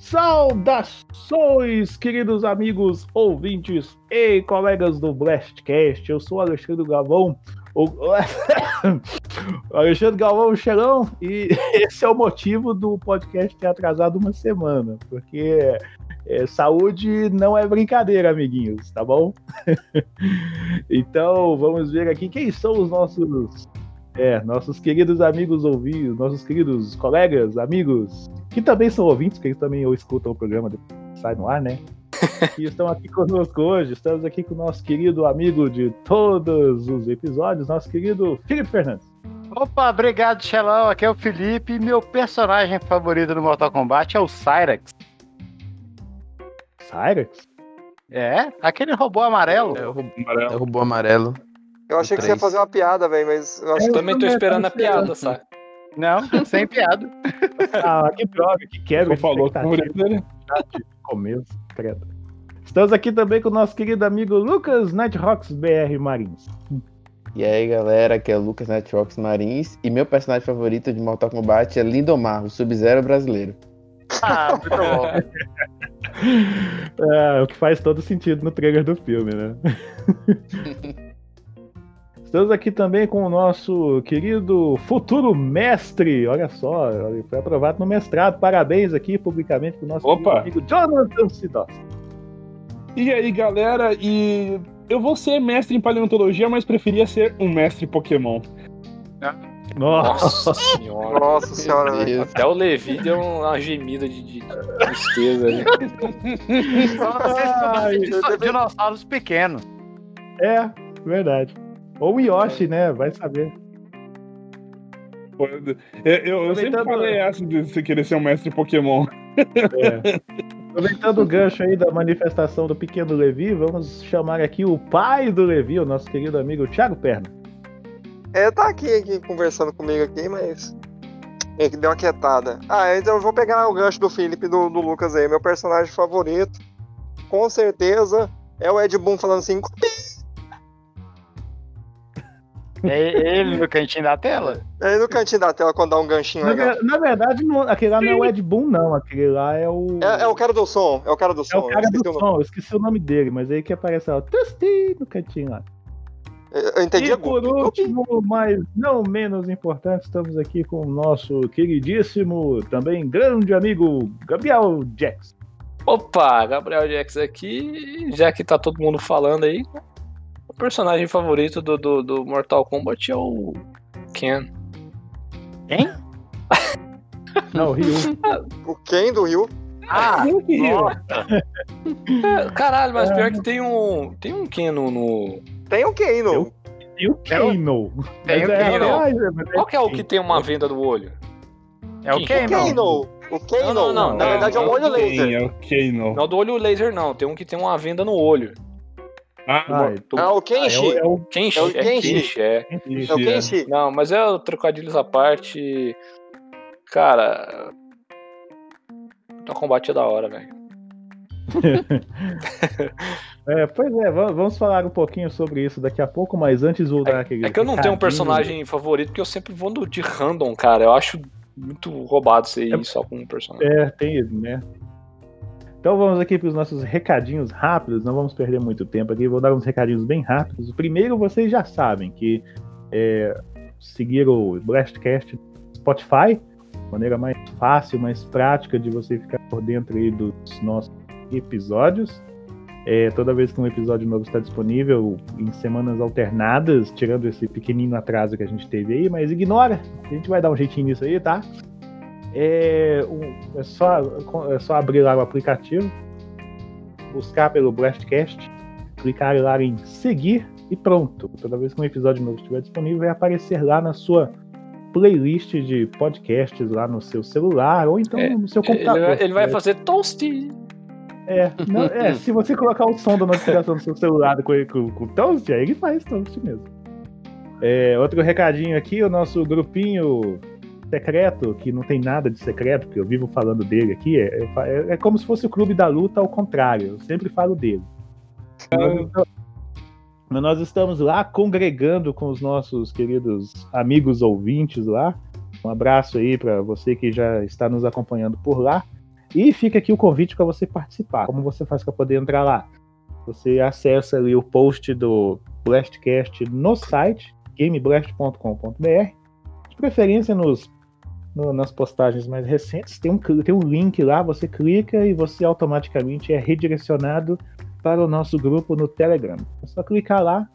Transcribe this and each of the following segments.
Saudações, queridos amigos, ouvintes e colegas do Blastcast. Eu sou Alexandre Galvão, o Alexandre Galvão Xerão, e esse é o motivo do podcast ter atrasado uma semana, porque é, saúde não é brincadeira, amiguinhos, tá bom? então, vamos ver aqui quem são os nossos é, nossos queridos amigos ouvintes, nossos queridos colegas, amigos, que também são ouvintes, que eles também escutam o programa depois sai no ar, né? que estão aqui conosco hoje. Estamos aqui com o nosso querido amigo de todos os episódios, nosso querido Felipe Fernandes. Opa, obrigado, Xelão. Aqui é o Felipe. Meu personagem favorito do Mortal Kombat é o Cyrax. Cyrax? É, aquele robô amarelo. É o robô amarelo. É o robô amarelo. Eu achei que você ia fazer uma piada, velho, mas eu acho eu também tô esperando a piada, sabe? Não, sem piada. ah, que droga, que quero. falou favorito dele. Começo, credo. Estamos aqui também com o nosso querido amigo Lucas Nighthawks BR Marins. E aí, galera, aqui é o Lucas Nighthawks Marins e meu personagem favorito de Mortal Kombat é Lindomar, o Sub-Zero brasileiro. Ah, muito bom. é, o que faz todo sentido no trailer do filme, né? Estamos aqui também com o nosso querido futuro mestre. Olha só, ele foi aprovado no mestrado. Parabéns aqui publicamente para o nosso amigo Jonathan Sidós. E aí, galera, e eu vou ser mestre em paleontologia, mas preferia ser um mestre Pokémon. Nossa, senhora. Nossa senhora, velho. Até o Levi deu uma gemida de, de tristeza ali. Vocês dinossauros pequenos. É, verdade. Ou o Yoshi, né? Vai saber. Eu, eu, eu sempre falei essa de você querer ser um mestre Pokémon. É. Aproveitando o gancho aí da manifestação do pequeno Levi, vamos chamar aqui o pai do Levi, o nosso querido amigo Thiago Perna. É, tá aqui, aqui conversando comigo aqui, mas. É que deu uma quietada. Ah, então eu vou pegar o gancho do Felipe e do, do Lucas aí. Meu personagem favorito, com certeza, é o Ed Boon falando assim. É ele no cantinho da tela? É ele no cantinho da tela quando dá um ganchinho na, legal. Na verdade, não, aquele lá não é o Ed Boon, não. Aquele lá é o. É, é, o cara do som. É o cara do som. É o cara do som, eu esqueci o nome dele, mas aí que aparece ó, Tusti no cantinho lá. Eu entendi. E por último, mas não menos importante, estamos aqui com o nosso queridíssimo, também grande amigo, Gabriel Jax. Opa, Gabriel Jax aqui, já que tá todo mundo falando aí, personagem favorito do, do, do Mortal Kombat é o Ken. Quem? Não, o Ryu. o Ken do Ryu? Ah, o Ryu. É, caralho, mas é. pior que tem um. Tem um Ken no. no... Tem um Ken no. Tem o Kano. Tem o Kano. Qual que é o que tem uma venda do olho? É o Kano. O Kano. Não, não, não. Na verdade é o olho laser. É o Kano. Não, do olho laser não. Tem um que tem uma venda no olho. Ah, ah, ah, o Kenshi. É o, é o Kenshi. É o Kenshi. É, é o Kenshi. Não, mas é o trocadilhos à parte. Cara. O combate é da hora, velho. é, pois é, vamos falar um pouquinho sobre isso daqui a pouco, mas antes vou dar é, aquele. É que eu não tenho um personagem favorito, porque eu sempre vou de random, cara. Eu acho muito roubado ser é, só com um personagem. É, tem, né? Então vamos aqui para os nossos recadinhos rápidos, não vamos perder muito tempo aqui, vou dar uns recadinhos bem rápidos. O primeiro, vocês já sabem que é, seguir o Blastcast Spotify, maneira mais fácil, mais prática de você ficar por dentro aí dos nossos episódios. É, toda vez que um episódio novo está disponível, em semanas alternadas, tirando esse pequenino atraso que a gente teve aí, mas ignora, a gente vai dar um jeitinho nisso aí, tá? É, é, só, é só abrir lá o aplicativo, buscar pelo Blastcast, clicar lá em seguir e pronto. Toda vez que um episódio novo estiver disponível, vai aparecer lá na sua playlist de podcasts lá no seu celular ou então é, no seu computador. Ele, ele vai fazer toast. É, não, é, se você colocar o som da notificação do seu celular com, com, com toast, aí ele faz toast mesmo. É, outro recadinho aqui, o nosso grupinho secreto, que não tem nada de secreto, porque eu vivo falando dele aqui, é, é, é como se fosse o clube da luta ao contrário, eu sempre falo dele. Mas nós estamos lá congregando com os nossos queridos amigos ouvintes lá. Um abraço aí para você que já está nos acompanhando por lá. E fica aqui o convite para você participar. Como você faz para poder entrar lá? Você acessa ali o post do Blastcast no site gameblast.com.br. De preferência nos, no- nas postagens mais recentes, tem um, tem um link lá, você clica e você automaticamente é redirecionado para o nosso grupo no Telegram. É só clicar lá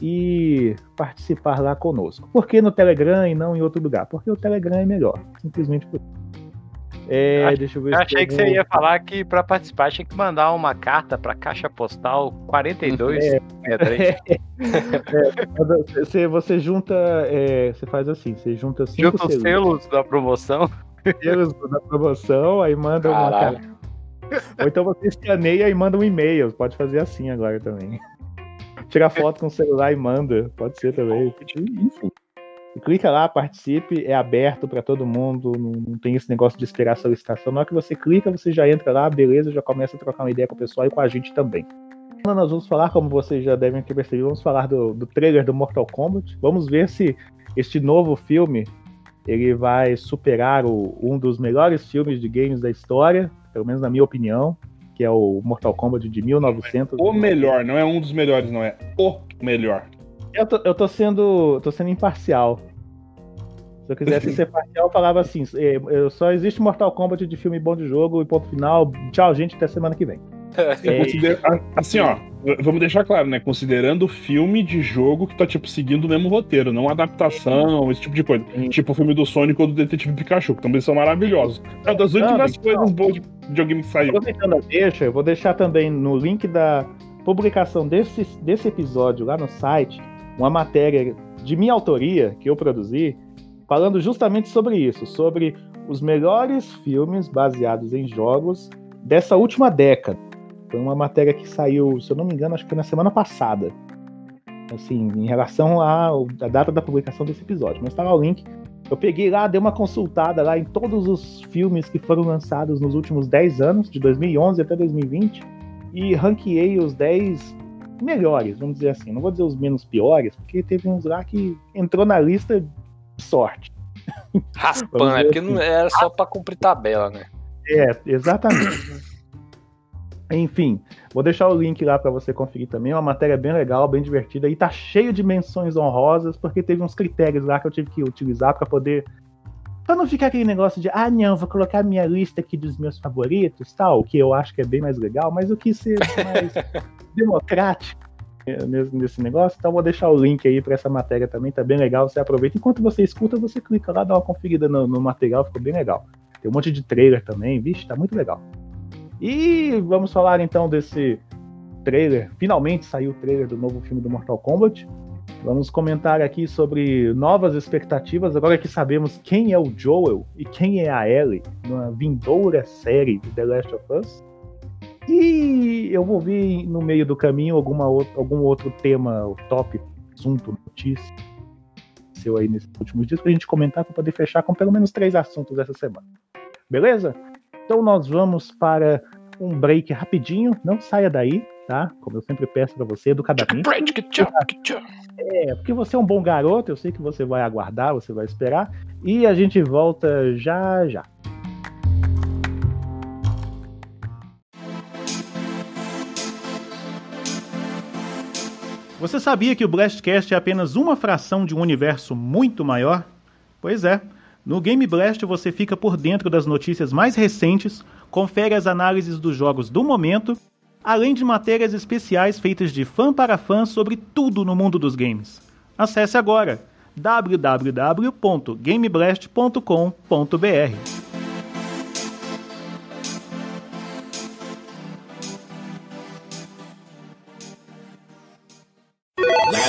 e participar lá conosco. Por que no Telegram e não em outro lugar? Porque o Telegram é melhor, simplesmente por isso. É, Ach- deixa eu ver Eu achei que você ia falar que pra participar tinha que mandar uma carta pra caixa postal 42. É. 63. Você, você junta. é, você faz assim: você junta cinco Junta os selos, selos da promoção. selos da promoção, aí manda uma carta. Ou então você escaneia e manda um e-mail. Pode fazer assim agora também. Tira foto com o celular e manda. Pode ser também. Enfim. E clica lá, participe, é aberto para todo mundo, não, não tem esse negócio de esperar a solicitação. Na hora que você clica, você já entra lá, beleza, já começa a trocar uma ideia com o pessoal e com a gente também. Então, Nós vamos falar, como vocês já devem ter percebido, vamos falar do, do trailer do Mortal Kombat. Vamos ver se este novo filme ele vai superar o- um dos melhores filmes de games da história, pelo menos na minha opinião, que é o Mortal Kombat de 1900. O melhor, não é um dos melhores, não é o melhor. Eu tô, eu tô sendo. tô sendo imparcial. Se eu quisesse ser parcial, eu falava assim: é, eu- só existe Mortal Kombat de filme bom de jogo e ponto final. Tchau, gente, até semana que vem. É, Considera- a- Assim, ó, vamos deixar claro, né? Considerando filme de jogo que tá, tipo, seguindo o mesmo roteiro, não adaptação, esse tipo de coisa. Sim. Tipo o filme do Sonic ou do Detetive Pikachu, que também são maravilhosos. É uma das últimas então. coisas boas de videogame que saiu. Aproveitando a deixa, eu vou deixar também no link da publicação desse, desse episódio lá no site uma matéria de minha autoria que eu produzi, falando justamente sobre isso, sobre os melhores filmes baseados em jogos dessa última década. Foi uma matéria que saiu, se eu não me engano, acho que foi na semana passada. Assim, em relação à, à data da publicação desse episódio. Mas tá lá o link. Eu peguei lá, dei uma consultada lá em todos os filmes que foram lançados nos últimos 10 anos, de 2011 até 2020, e ranqueei os 10 melhores, vamos dizer assim. Não vou dizer os menos piores, porque teve uns lá que entrou na lista de sorte. Raspando, é porque assim. não era só pra cumprir tabela, né? É, exatamente. Enfim, vou deixar o link lá para você conferir também. É uma matéria bem legal, bem divertida e tá cheio de menções honrosas, porque teve uns critérios lá que eu tive que utilizar para poder. Pra não ficar aquele negócio de, ah, não, vou colocar minha lista aqui dos meus favoritos, tal, o que eu acho que é bem mais legal, mas eu quis ser mais democrático eh, nesse negócio, então vou deixar o link aí para essa matéria também, tá bem legal, você aproveita. Enquanto você escuta, você clica lá, dá uma conferida no, no material, ficou bem legal. Tem um monte de trailer também, vixe, tá muito legal. E vamos falar então desse trailer. Finalmente saiu o trailer do novo filme do Mortal Kombat. Vamos comentar aqui sobre novas expectativas, agora que sabemos quem é o Joel e quem é a Ellie na vindoura série de The Last of Us. E eu vou ver no meio do caminho alguma outra, algum outro tema, o top, assunto, notícia, seu aí nesses últimos dias, pra gente comentar, para poder fechar com pelo menos três assuntos essa semana. Beleza? Então nós vamos para um break rapidinho, não saia daí, tá? Como eu sempre peço para você, educadamente. É, porque você é um bom garoto, eu sei que você vai aguardar, você vai esperar. E a gente volta já já. Você sabia que o Blastcast é apenas uma fração de um universo muito maior? Pois é. No Game Blast você fica por dentro das notícias mais recentes, confere as análises dos jogos do momento, além de matérias especiais feitas de fã para fã sobre tudo no mundo dos games. Acesse agora www.gameblast.com.br.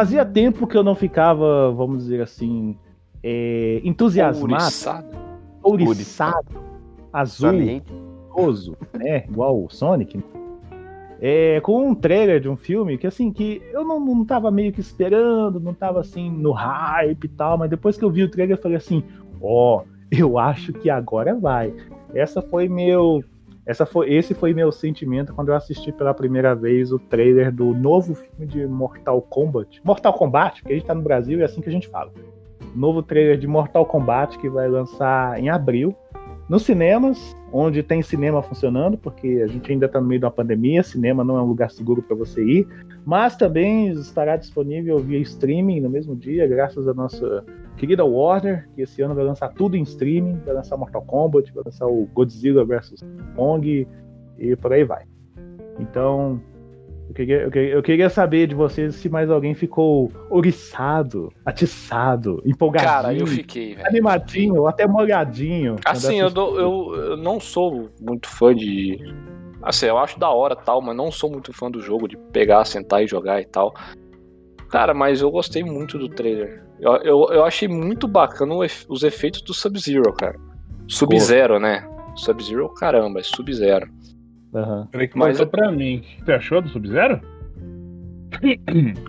Fazia tempo que eu não ficava, vamos dizer assim, é, entusiasmado, Ouriçado. ouriçado, azul, gostoso, né? Igual o Sonic. né? É, com um trailer de um filme que assim, que eu não, não tava meio que esperando, não tava assim no hype e tal, mas depois que eu vi o trailer eu falei assim, ó, eu acho que agora vai. Essa foi meu. Essa foi, esse foi meu sentimento quando eu assisti pela primeira vez o trailer do novo filme de Mortal Kombat. Mortal Kombat, porque a gente tá no Brasil e é assim que a gente fala. Novo trailer de Mortal Kombat que vai lançar em abril nos cinemas, onde tem cinema funcionando, porque a gente ainda está no meio uma pandemia, cinema não é um lugar seguro para você ir, mas também estará disponível via streaming no mesmo dia, graças à nossa querida Warner, que esse ano vai lançar tudo em streaming, vai lançar Mortal Kombat, vai lançar o Godzilla vs Kong e por aí vai. Então, eu queria, eu queria- eu queria saber de vocês se mais alguém ficou ouriçado, atiçado, empolgadinho, Cara, eu fiquei, velho. animadinho, até molhadinho. Assim, eu, dou- eu, eu não sou muito fã de. Assim, eu acho da hora tal, mas não sou muito fã do jogo, de pegar, sentar e jogar e tal. Cara, mas eu gostei muito do trailer. Eu, eu, eu achei muito bacana os efeitos do Sub-Zero, cara. Sub-Zero, né? Sub-Zero, caramba, é Sub-Zero. Aham. Peraí que Mas pra mim. Que você achou do Sub-Zero?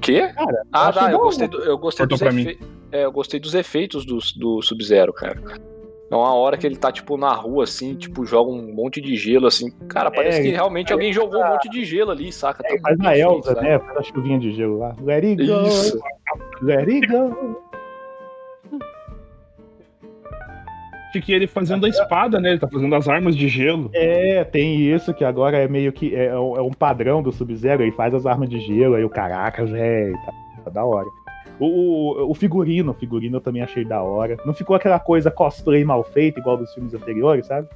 Quê? Cara, Ah, tá, eu gostei, do- eu gostei dos efeitos. É, eu gostei dos efeitos do, do Sub-Zero, cara. Então, a hora que ele tá, tipo, na rua, assim, tipo, joga um monte de gelo, assim. Cara, parece É, que realmente alguém jogou um monte de gelo ali, saca? Tá Faz muito na Elsa, né? Faz a chuvinha de gelo lá. Let it go, Isso. let it go. Acho que ele fazendo a espada, né? Ele tá fazendo as armas de gelo. É, tem isso que agora é meio que. É, é um padrão do Sub-Zero. Ele faz as armas de gelo, aí o caracas, é. Tá, tá da hora. O, o, o figurino, o figurino eu também achei da hora. Não ficou aquela coisa cosplay mal feita, igual dos filmes anteriores, sabe?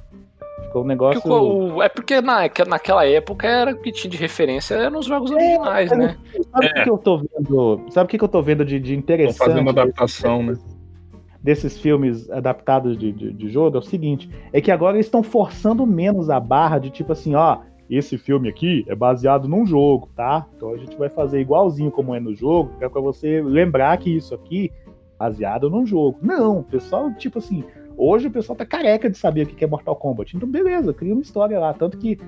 Ficou um negócio. É porque na, que naquela época era o que tinha de referência nos jogos originais, é, né? Sabe o que que eu tô vendo? Sabe o que eu tô vendo de, de interessante? fazendo adaptação, né? Desses filmes adaptados de, de, de jogo é o seguinte: é que agora eles estão forçando menos a barra de tipo assim, ó, esse filme aqui é baseado num jogo, tá? Então a gente vai fazer igualzinho como é no jogo, é pra você lembrar que isso aqui é baseado num jogo. Não, pessoal, tipo assim, hoje o pessoal tá careca de saber o que é Mortal Kombat. Então, beleza, cria uma história lá. Tanto que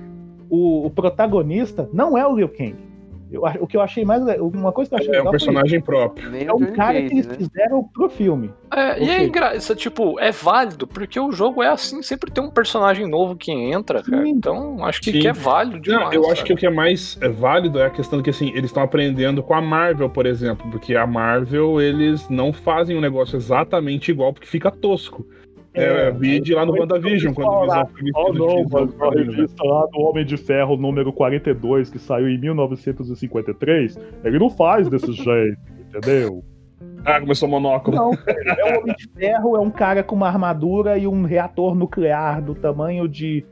o, o protagonista não é o Liu Kang. Eu, o que eu achei mais. Uma coisa que eu achei É um personagem próprio. É o um cara que eles né? fizeram pro filme. É, e é engraçado, tipo, é válido, porque o jogo é assim, sempre tem um personagem novo que entra, cara. Então, acho que, que é válido demais. Não, eu acho sabe? que o que é mais é válido é a questão de que assim, eles estão aprendendo com a Marvel, por exemplo, porque a Marvel eles não fazem um negócio exatamente igual porque fica tosco. É, É, vide lá no WandaVision, quando o. Visão foi Oh não, mas revista lá do Homem de Ferro número 42, que saiu em 1953, ele não faz desse jeito, entendeu? Ah, começou o monóculo. Não, é o Homem de Ferro, é um cara com uma armadura e um reator nuclear do tamanho de,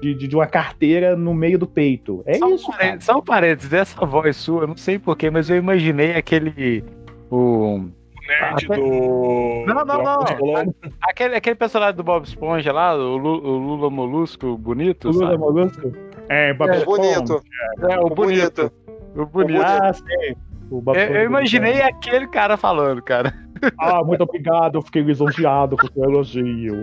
de, de- de uma carteira no meio do peito. É só, um isso, cara. parênteses, só um parênteses, dessa voz sua, eu não sei porquê, mas eu imaginei aquele. O, Nerd Ah, do. Não, não, do não. Aquele, aquele personagem do Bob Esponja lá, o, Lu- o Lula Molusco bonito. O Lula sabe? Molusco? É, Bob O Esponja. bonito. É, o O bonito. bonito. O bonito. Ah, Bob Eu, eu imaginei aquele cara falando, cara. Ah, muito obrigado, eu fiquei lisonjeado com o seu elogio.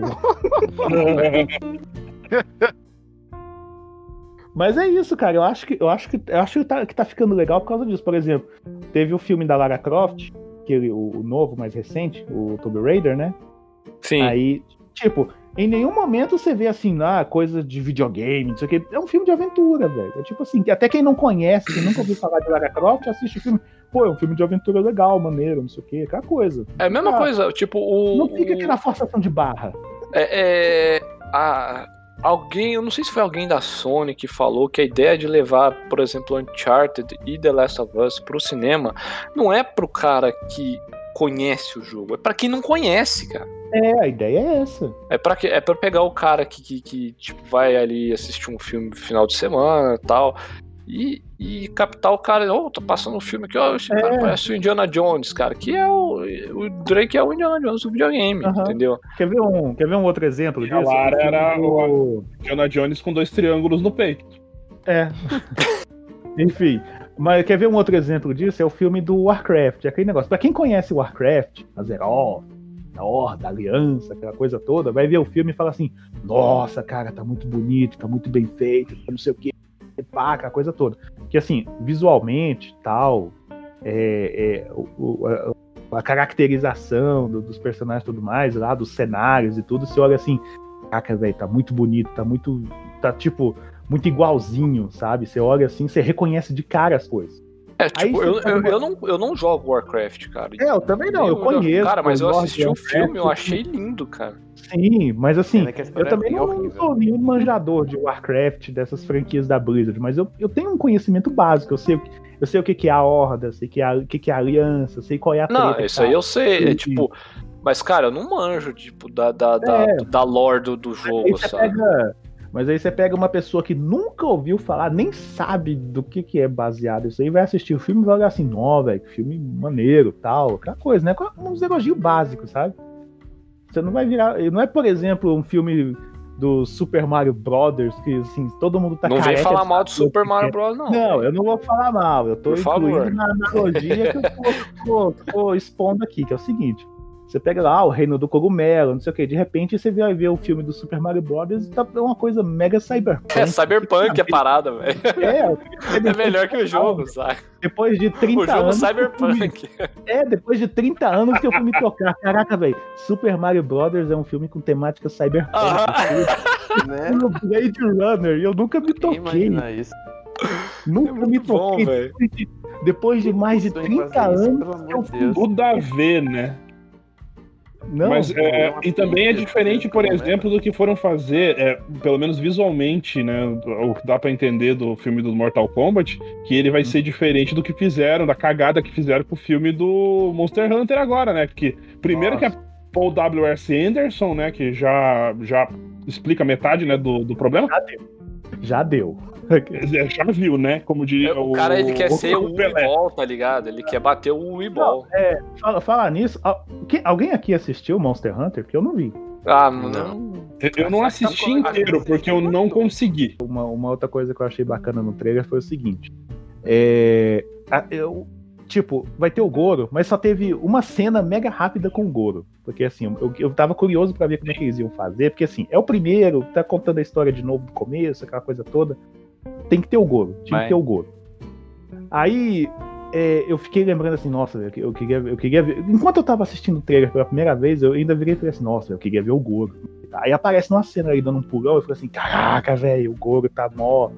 Mas é isso, cara. Eu acho que eu acho que eu acho que tá, que tá ficando legal por causa disso. Por exemplo, teve o filme da Lara Croft, que ele- o, o novo, mais recente, o Tomb Raider, né? Sim. Aí, tipo, em nenhum momento você vê assim, ah, coisa de videogame, não sei o quê. É um filme de aventura, velho. É tipo assim, que até quem não conhece, quem nunca ouviu falar de Lara Croft, assiste o filme. Pô, é um filme de aventura legal, maneiro, não sei o quê, aquela coisa. É a mesma Ah, coisa, tipo, o. Não fica o- aquela forçação de barra. É, é, a- alguém, eu não sei se foi alguém da Sony que falou que a ideia de levar, por exemplo, Uncharted e The Last of Us pro cinema não é pro cara que conhece o jogo, é pra quem não conhece, cara. É, a ideia é essa. É pra, que, é pra pegar o cara que, que, que, tipo, vai ali assistir um filme no final de semana e tal. E, e captar o cara, oh, tô passando um filme aqui, ó, esse cara É. parece o Indiana Jones, cara. Que é o. O Drake é o Indiana Jones do videogame, Aham. entendeu? Quer ver um, quer ver um outro exemplo a disso? Lara O filme era do- Diana Jones com dois triângulos no peito. É. Enfim. Mas quer ver um outro exemplo disso? É o filme do Warcraft. É aquele negócio. Pra quem conhece Warcraft, Azeroth, a horda, a aliança, aquela coisa toda, vai ver o filme e fala assim: nossa, cara, tá muito bonito, tá muito bem feito, tá não sei o que, pá, aquela coisa toda. Que assim, visualmente, tal, é, é, o- a caracterização do- dos personagens e tudo mais, lá, dos cenários e tudo, você olha assim, caraca, velho, tá muito bonito, tá muito. tá tipo, muito igualzinho, sabe? Você olha assim, você reconhece de cara as coisas. É, Aí tipo, eu, eu, eu não, eu não jogo Warcraft, cara. É, eu também não, eu conheço. Cara, mas eu assisti o of filme, eu achei lindo, cara. Sim, mas assim, eu é também bem não horrível. sou nenhum manjador de Warcraft, dessas franquias da Blizzard, mas eu, eu tenho um conhecimento básico. Eu sei, o que- eu sei o que, que é a Horda, eu sei o que é a, o que, que é a Aliança, eu sei qual é a Não, treta, isso aí cara. eu sei, é tipo. Mas, cara, eu não manjo, tipo, da, da, da, É. da lore do, do Aí jogo, você sabe? pega, mas aí você pega uma pessoa que nunca ouviu falar, nem sabe do que, que é baseado isso aí, vai assistir o filme e vai olhar assim, nó, velho, que filme maneiro, tal, aquela coisa, né? Com uns elogios básicos, sabe? Você não vai virar. Não é, por exemplo, um filme do Super Mario Brothers, que assim, todo mundo tá não vem careca falar de mal do Super Mario é. Bros, não. Não, eu não vou falar mal, eu tô Por favor. incluindo na analogia que eu tô, tô- tô expondo aqui, que é o seguinte. Você pega lá o Reino do Cogumelo, não sei o que, de repente você vai ver o filme do Super Mario Brothers e tá uma coisa mega cyberpunk. É Cyberpunk a parada, velho. É, É melhor que o jogo, sabe? depois de 30 O jogo anos. Cyberpunk. É, depois de 30 anos que eu fui me tocar. Caraca, velho. Super Mario Brothers é um filme com temática cyberpunk. Né? No Blade Runner, e eu nunca me toquei. imagina isso? Nunca É me bom, toquei. velho. depois, de, mais de Sonho em 30 fazer isso, anos. amor eu. Tudo a ver, né? Não, Mas, é, é e também é filha, diferente, por né? exemplo, do que foram fazer, é, pelo menos visualmente, né? O que dá pra entender do filme do Mortal Kombat, que ele vai ser diferente do que fizeram, da cagada que fizeram com o filme do Monster Hunter agora, né? Porque primeiro que é Paul W.S. Anderson, né? Que já, já explica metade né, do, do problema. Já deu. É, Já viu, né? Como diria O cara, ele quer ser o. Weeball, tá ligado? Ele quer bater o Weeball. É, fala, falar nisso, alguém aqui assistiu Monster Hunter? Que eu não vi. Ah, não. Eu- Eu não assisti inteiro, porque eu não consegui. Uma, uma outra coisa que eu achei bacana no trailer foi o seguinte. É, eu, tipo, vai ter o Goro, mas só teve uma cena mega rápida com o Goro. Porque assim, eu, eu tava curioso pra ver como é que eles iam fazer. Porque assim, é o primeiro, tá contando a história de novo do começo, aquela coisa toda. Tem que ter o Goro, tinha Vai. que ter o Goro. Aí é, eu fiquei lembrando assim, nossa, eu, eu queria, eu queria ver. Enquanto eu tava assistindo o trailer pela primeira vez, eu ainda virei e falei assim, nossa, eu queria ver o Goro. Aí aparece numa cena aí dando um pulão, eu falei assim, caraca, velho, o Goro tá mó.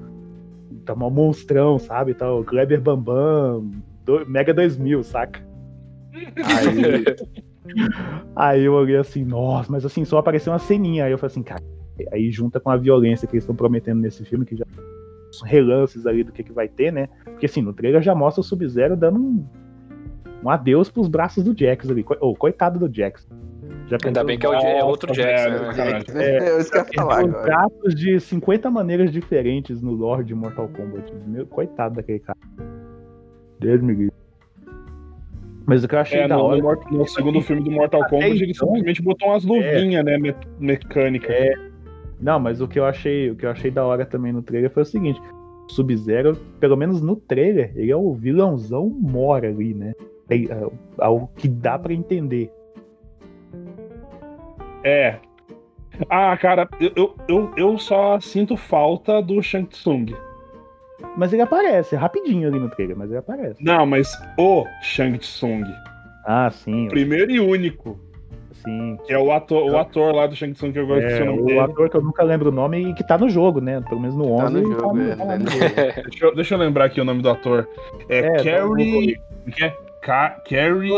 Tá mó monstrão, sabe? Tá o Kleber Bambam, do- Mega 2000, saca? Aí, aí eu olhei assim, nossa, mas assim, só apareceu uma ceninha. Aí eu falei assim, cara, aí junta com a violência que eles estão prometendo nesse filme, que já relances ali do que, que vai ter, né? Porque assim, no trailer já mostra o Sub-Zero dando um, um adeus pros braços do Jax ali. Co- Ô, coitado do Jax. Já Ainda bem que é, o, é outro velho, né? É, É que eu falar agora. braços de 50 maneiras diferentes no lore de Mortal Kombat. Meu, coitado daquele cara. Deus me livre. Mas o que eu achei É, da no, hora. no no segundo filme do Mortal Kombat, ele então- simplesmente botou umas luvinhas, né? me- mecânicas. É. Não, mas o que eu achei, o que eu achei da hora também no trailer foi o seguinte: Sub-Zero, pelo menos no trailer, ele é o vilãozão mora ali, né? É, é, é o que dá pra entender. É. Ah, cara, eu, eu, eu só sinto falta do Shang Tsung. Mas ele aparece, é rapidinho ali no trailer, mas ele aparece. Não, mas o Shang Tsung. Ah, sim, Primeiro e único. sim. Que é o ator, o ator lá do Shang Tsung que eu gosto É, nome o dele. ator que eu nunca lembro o nome e que tá no jogo, né? Pelo menos no 11. Tá no ele jogo, é, tá né? no jogo. Deixa, eu, deixa eu lembrar aqui o nome do ator. É, É, Carrie. que é? Carrie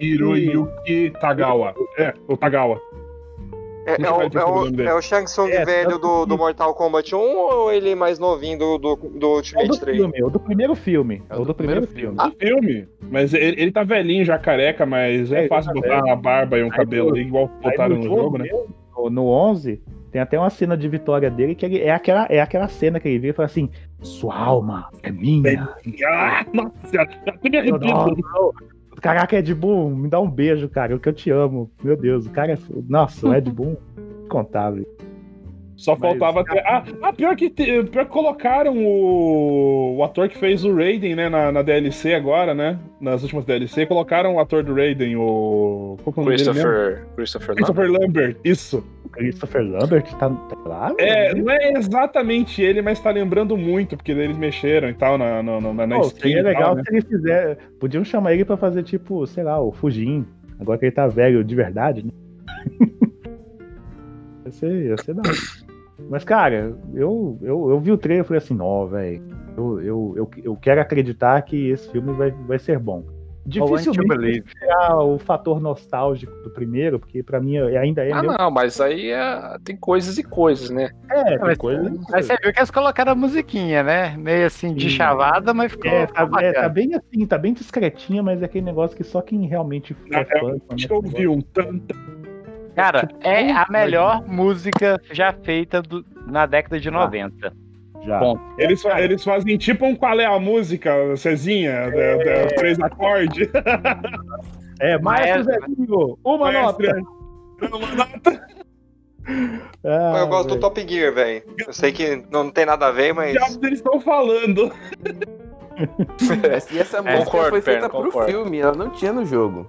Hiroyuki Tagawa. É, o Tagawa. É, Puxa, é o, é, o é o Shang Tsung É, velho do, do Mortal Kombat 1 ou ele mais novinho do, do, do É o do Ultimate 3? filme, é o do primeiro filme. É É o do do primeiro filme. Do filme. Mas ele, ele tá velhinho, já careca, mas É, é, ele fácil tá botar velho. a barba e um Aí cabelo ali, igual Aí botaram no no jogo, né? mesmo, no- No 11, tem até uma cena de vitória dele que ele, é, aquela, é aquela cena que ele vira e fala assim: Sua alma é minha. Ah, nossa, até me arrepio. Caraca, Ed Boon, me dá um beijo, cara. Que eu te amo. Meu Deus, o cara é. Nossa, o Ed Boon, contável. Só Mas, faltava ter. Ah, ah, pior, que te- pior que colocaram o, o ator que fez o Raiden, né, na, na DLC agora, né? Nas últimas DLC, colocaram o ator do Raiden, o. Qual que é o nome dele mesmo? Christopher, Christopher, Christopher Lambert, isso. Christopher Lambert tá, tá lá? É, velho? não é exatamente ele, mas tá lembrando muito, porque eles mexeram e tal na, na, na, na Pô, skin seria e tal, legal né? se ele fizer. Podiam chamar ele pra fazer, tipo, sei lá, o Fujin. Agora que ele tá velho de verdade, né? ia ser, ia ser da hora. Mas, cara, eu, eu, eu vi o trailer e falei assim, não, velho. Eu, eu, eu, eu quero acreditar que esse filme vai, vai ser bom. Dificilmente believe. será o fator nostálgico do primeiro, porque pra mim ainda é Ah, meu. não, mas aí é- tem coisas e coisas, né? É, tem Mas- coisa. Mas você viu que eles colocaram a musiquinha, né? Meio assim, de Sim. chavada, mas ficou, É, ficou tá, é, tá bem assim, tá bem discretinha, mas é aquele negócio que só quem realmente é fã. eu um tanto. Cara, é a melhor música já feita do- na década de 90. Já. Bom, Eles, fa- eles fazem tipo um qual é a música, Cezinha, da- da- três acordes. É, Maestro. Zezinho, uma Maestro. nota. Uma nota. Ah, eu gosto do velho. Top Gear, velho. Eu sei que não tem nada a ver, mas. diabos eles estão falando? E essa música Concordo, foi feita Perna, pro concordo. filme, ela não tinha no jogo.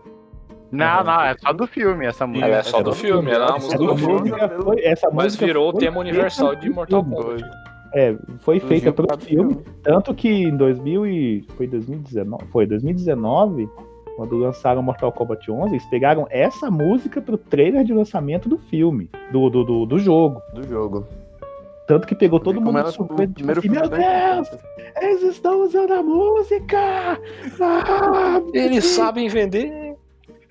Não, não, é só do filme essa música. Ela é só do filme, ela é uma Essa música do filme. foi, essa Mas virou o tema universal de Mortal. Kombat. É, foi feita por causa do filme, tanto que em 2000 e foi 2019, foi 2019, quando lançaram Mortal Kombat 11, eles pegaram essa música pro trailer de lançamento do filme, do, do, do, do jogo. Do jogo. Tanto que pegou todo mundo de o surpresa, tipo primeiro assim, meu Deus, eles estão usando a música! Ah, Eles sabem vender.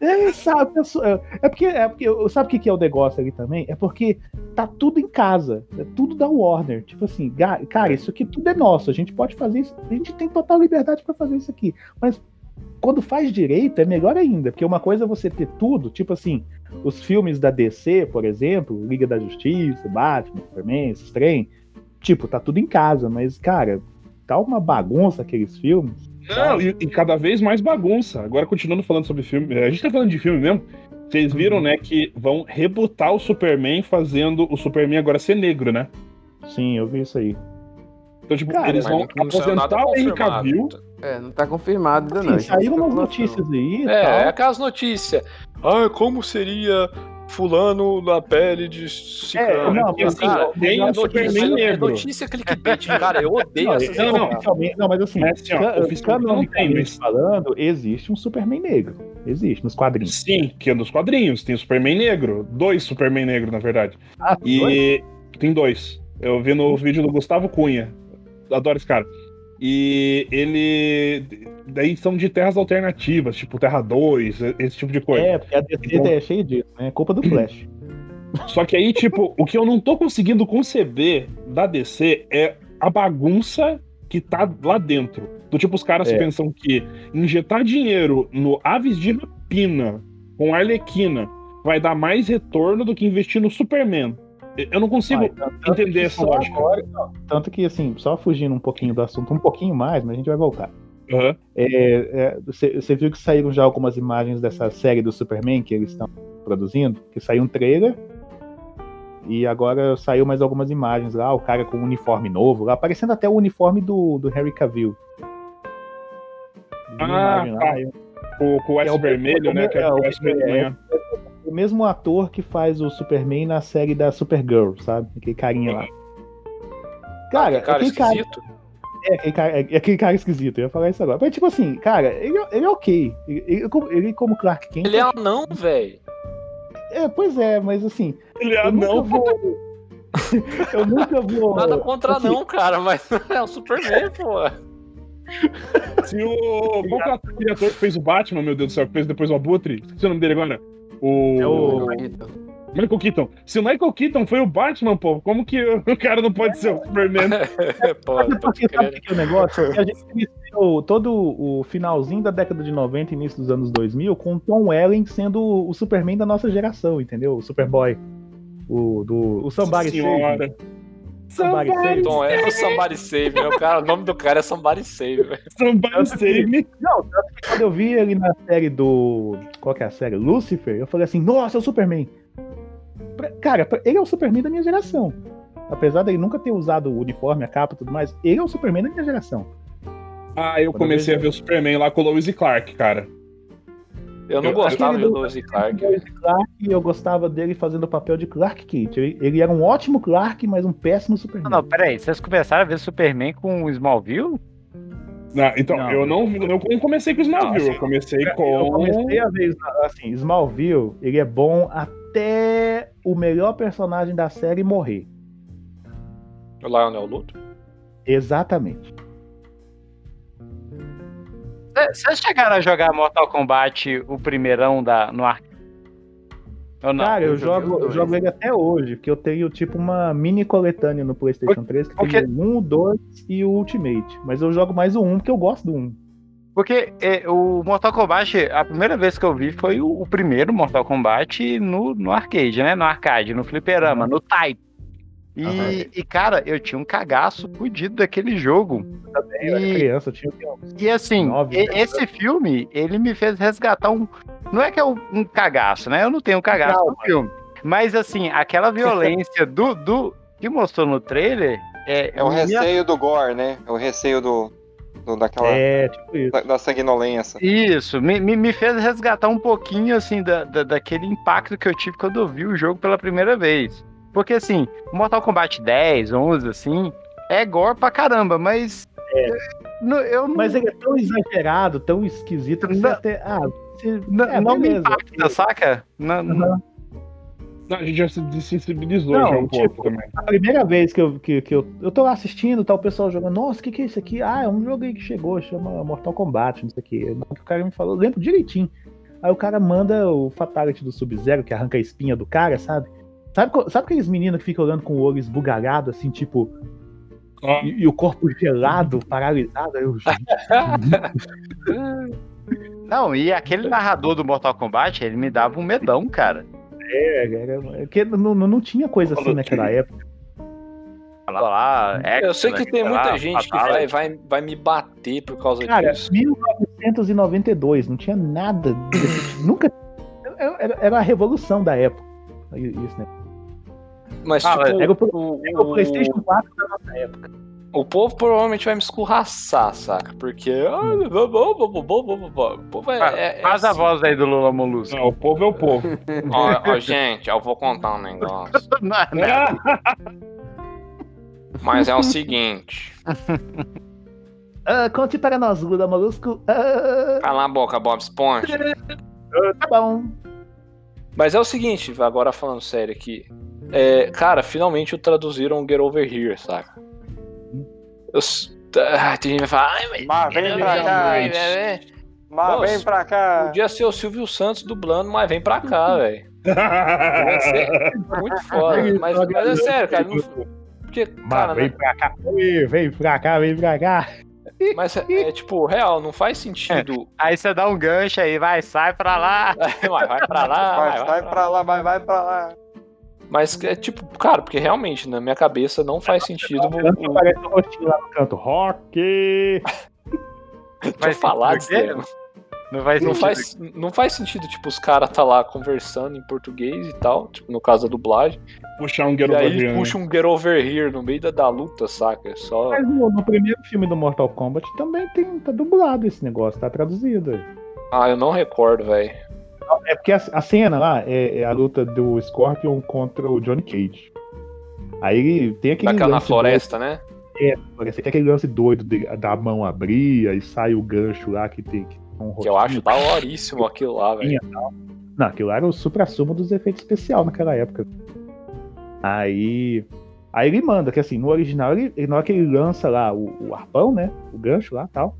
É, sabe, pessoa- é porque, é porque sabe o que é o negócio ali também? É porque tá tudo em casa, é tudo da Warner. Tipo assim, cara, isso aqui tudo é nosso, a gente pode fazer isso, a gente tem total liberdade pra fazer isso aqui. Mas quando faz direito é melhor ainda, porque uma coisa é você ter tudo, tipo assim, os filmes da DC, por exemplo, Liga da Justiça, Batman, Superman, esses trem, tipo, tá tudo em casa, mas cara, tá uma bagunça aqueles filmes. Não, e, e cada vez mais bagunça. Agora, continuando falando sobre filme, a gente tá falando de filme mesmo. Vocês viram, né, que vão rebutar o Superman fazendo o Superman agora ser negro, né? Sim, eu vi isso aí. Então, tipo, Cara, eles vão aposentar o Henry. Cavill. É, não tá confirmado ainda Sim, não. é saíram umas notícias aí É, é tal. aquelas notícias. Ah, como seria fulano na pele de ciclano? É, não, E, mas assim, assim, tem é notícia, Superman é negro. notícia clickbait, cara. Eu odeio Não, essas não, não. oficialmente- não, mas assim, Mas, assim, ó, não tem, canonicamente mas- falando, existe um Superman negro. Existe, nos quadrinhos. Sim, que é dos quadrinhos. Tem o Superman negro. Dois Superman negro, na verdade. Ah, tem dois? E tem dois. Eu vi no vídeo do Gustavo Cunha. Adoro esse cara. E ele. Daí são de terras alternativas, tipo Terra 2, esse tipo de coisa. É, porque a DC Bom. é cheia disso, né? É culpa do Flash. Só que aí, tipo, o que eu não tô conseguindo conceber da DC é a bagunça que tá lá dentro. Do tipo, os caras É. pensam que injetar dinheiro no Aves de Rapina com Arlequina vai dar mais retorno do que investir no Superman. Eu não consigo tanto entender essa lógica. agora- não, tanto que, assim, só fugindo um pouquinho do assunto, um pouquinho mais, mas a gente vai voltar. Aham. É, é, Você você viu que saíram já algumas imagens dessa série do Superman que eles estão produzindo? Que saiu um trailer e agora saiu mais algumas imagens lá, o cara com um uniforme novo, lá, parecendo até o uniforme do, do Henry Cavill. Vi Ah, tá. Com, com o S É vermelho, né? Que é é, o o- S vermelho. O mesmo ator que faz o Superman na série da Supergirl, sabe? Aquele carinha lá. Cara, Que cara aquele cara, esquisito. é, aquele cara, é aquele cara esquisito, eu ia falar isso agora. Mas, tipo assim, cara, ele, ele é ok. Ele, ele como- ele como Clark Kent. Ele é anão, velho. É, pois é, mas assim. Ele é eu nunca anão. vou. eu nunca vou. Nada contra assim, não, cara, mas é o Superman, pô. Se o. Qual que é aquele ator que fez o Batman, meu Deus do céu, que fez depois o Abutre? Esqueci o nome dele agora. O. É o- Michael Keaton. Se o Michael Keaton foi o Batman, pô, como que o cara não pode ser o Superman? Pode porque sabe que é o negócio? A gente iniciou todo o finalzinho da década de 90 início dos anos 2000 com o Tom Welling sendo o Superman da nossa geração, entendeu? O Superboy. O, do, o Somebody Save Me. Senhora. Somebody Save. Então é o Somebody Save? O, cara, o nome do cara é Somebody Save, velho. Somebody save me. Não, quando eu vi ele na série do. Qual que é a série? Lucifer, eu falei assim, nossa, é o Superman. Pra- Cara, pra- ele é o Superman da minha geração. apesar dele nunca ter usado o uniforme, a capa e tudo mais, ele é o Superman da minha geração. Ah, eu comecei a ver o Superman lá com o Lois e Clark, cara. Eu não Eu- gostava do- Lois Clark. Clark, eu gostava dele fazendo o papel de Clark Kent. Ele, ele era um ótimo Clark, mas um péssimo Superman. Não, não, peraí, vocês começaram a ver Superman com o Smallville? Não, então, Não. eu não, eu não comecei com o Smallville, eu comecei com. Eu comecei a ver, assim, Smallville, ele é bom até o melhor personagem da série morrer. O Lionel Luthor. Exatamente. Cê- Vocês chegaram a jogar Mortal Kombat o primeirão da, no ar? Ou não? Cara, eu, eu jogo, eu jogo ele até hoje, porque eu tenho tipo uma mini coletânea no PlayStation 3 que porque- tem o 1, o 2 e o Ultimate. Mas eu jogo mais o 1 porque eu gosto do 1. Porque é, o Mortal Kombat, a primeira vez que eu vi foi o, o primeiro Mortal Kombat no, no arcade, né? No arcade, no fliperama, no Type. E, e, cara, eu tinha um cagaço fudido daquele jogo. Eu era E- criança, eu tinha E assim, Nove, e- né? esse filme, ele me fez resgatar um. Não é que é um, um cagaço, né? Eu não tenho um cagaço no filme. Mas assim, aquela violência do, do que mostrou no trailer. É, É o me- receio do gore, né? É o receio do, do- daquela É, tipo isso. da, da sanguinolência. Isso, me, me, me fez resgatar um pouquinho, assim, da, da- daquele impacto que eu tive quando eu vi o jogo pela primeira vez. Porque, assim, Mortal Kombat 10, 11, assim, é gore pra caramba, mas. Não, eu não, Mas ele é tão exagerado, tão esquisito que você Não. até. Ah, você, não, é, não me impacta, saca? Não, não- a gente já se desensibilizou Não, já um tipo, pouco também. A primeira vez que eu, que, que eu, eu tô lá assistindo, tá o pessoal jogando, nossa, o que, que é isso aqui? Ah, é um jogo aí que chegou, chama Mortal Kombat, não sei o que. O cara me falou, eu lembro direitinho. Aí o cara manda o Fatality do Sub-Zero, que arranca a espinha do cara, sabe? Sabe, sabe aqueles meninos que ficam olhando com o olho esbugalhado, assim, tipo, Ah, e, e o corpo gelado, paralisado? Eu, gente, não, e aquele narrador do Mortal Kombat, ele me dava um medão, cara. é, era- é que não, não, não tinha coisa assim naquela época. Falava lá, Eu sei que tem muita lá, gente que vai, vai, vai me bater por causa Cara, disso. 1992, não tinha nada. desse- nunca. Era, era a revolução da época. Isso, né? Mas, Ah, tipo, Era o, o, era o o- PlayStation 4 da nossa época. o povo provavelmente vai me escurraçar, saca? Porque. ah, O povo é. Fa- é- é Faz a assim. voz aí do Lula Molusco. não, o povo é o povo. Ó, ó, gente, eu vou contar um negócio. Não, é nada. Mas é o seguinte. Ah, conte para nós, Lula Molusco. Ah, Cala a boca, Bob Esponja. tá bom. Mas é o seguinte, agora falando sério aqui. É, cara, finalmente o traduziram Get Over Here, saca? Eu, ah, tem gente que vai falar, ai, mas. Mas vem pra cá, Ai, é, é. mas Nossa, vem pra cá. Podia ser o Silvio Santos dublando, mas vem pra cá, velho. Muito foda. Mas, mas é sério, cara. Não, porque, cara, Mas vem né, pra cá. Vem pra cá, vem pra cá. Mas é, é, tipo, real, não faz sentido. Aí você dá um gancho aí, vai, sai pra lá. vai, vai pra lá, Vai, vai, vai, vai pra pra lá, vai, vai pra lá. Mas é tipo, cara, porque realmente na minha cabeça não faz sentido o rostinho lá no canto. Rock! Eu falar disso, português? Né? Não vai Não faz, não faz sentido, tipo, os caras tá lá conversando em português e tal, tipo, no caso da dublagem. Puxar um Get e Over aí Here, né? puxa um Get Over Here no meio da, da luta, saca? Só. Mas no, no primeiro filme do Mortal Kombat também tem, tá dublado esse negócio, tá traduzido. Ah, eu não recordo, velho. É porque a, a cena lá é, é a luta do Scorpion contra o Johnny Cage. Aí tem aquele Daquela na floresta, né? doido, parece que tem aquele lance doido de- da mão abrir, aí sai o gancho lá que tem que tem um Que eu acho daoríssimo aquilo lá, velho. Não, aquilo lá era o supra-sumo dos efeitos especiais naquela época. Aí. Aí ele manda, que assim, no original, ele, ele- na hora que ele lança lá o, o arpão, né? O gancho lá tal.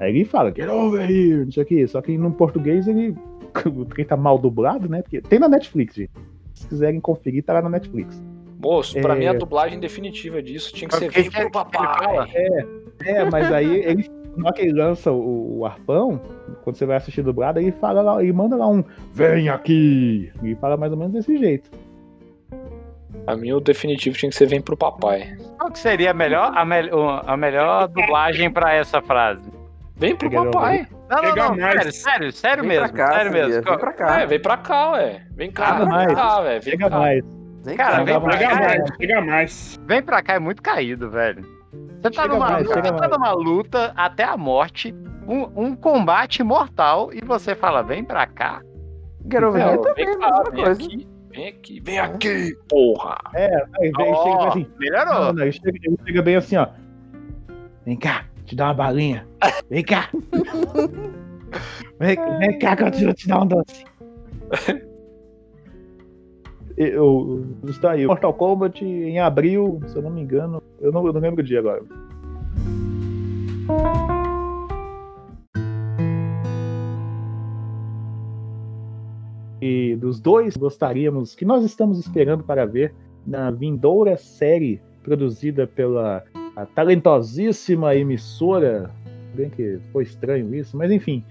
Aí ele fala, get over here, não sei o que. Só que no português ele. O trem tá mal dublado, né? Porque tem na Netflix, gente. Se quiserem conferir, tá lá na Netflix. Moço, pra É. mim a dublagem definitiva disso tinha que ser o que Vem que ele pro papai. fala? É, mas aí ele. Na hora que ele lança o, o arpão, quando você vai assistir dublado, ele fala lá, ele manda lá um Vem aqui! E fala mais ou menos desse jeito. A mim o definitivo tinha que ser Vem pro papai. Qual que seria a melhor, a, mel- a melhor dublagem pra essa frase? Vem pro Pegar papai. Não, não, não, mais. sério, sério, sério Vem mesmo, pra cá, sério mesmo. Vem pra cá. É, vem pra cá, ué. Vem cá, Chega vem cá, velho. Vem Chega cá. mais. Cara, vem pra cá, mais, chega mais. vem pra cá, é muito caído, velho. Você tá, Chega numa, mais, você tá numa luta até a morte, um, um combate mortal, e você fala, vem pra cá. Quero ver Não, também, vem cá, vem coisa. aqui, vem aqui, vem aqui, porra. É, aí vem, Ó, chega assim. melhorou. Não, não, ele chega, ele chega bem assim, ó. Vem cá, te dá uma balinha. Vem cá. Vem, vem cá que eu te, eu te dar um doce. Eu, aí, Mortal Kombat em abril, se eu não me engano. Eu não, eu não lembro o dia agora. E dos dois, gostaríamos, que nós estamos esperando para ver na vindoura série produzida pela talentosíssima emissora. Bem que foi estranho isso, mas enfim,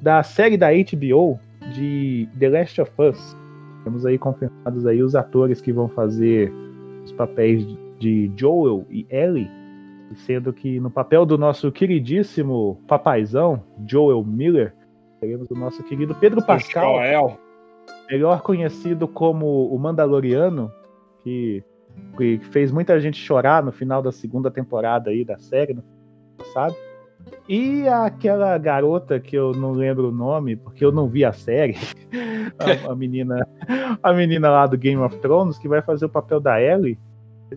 da série da HBO de The Last of Us. Temos aí confirmados aí os atores que vão fazer os papéis de Joel e Ellie, sendo que no papel do nosso queridíssimo papaizão, Joel Miller, teremos o nosso querido Pedro Pascal, Joel. melhor conhecido como o Mandaloriano, que, que fez muita gente chorar no final da segunda temporada aí da série, no passado. E aquela garota que eu não lembro o nome, porque eu não vi a série, a, a menina, a menina lá do Game of Thrones, que vai fazer o papel da Ellie.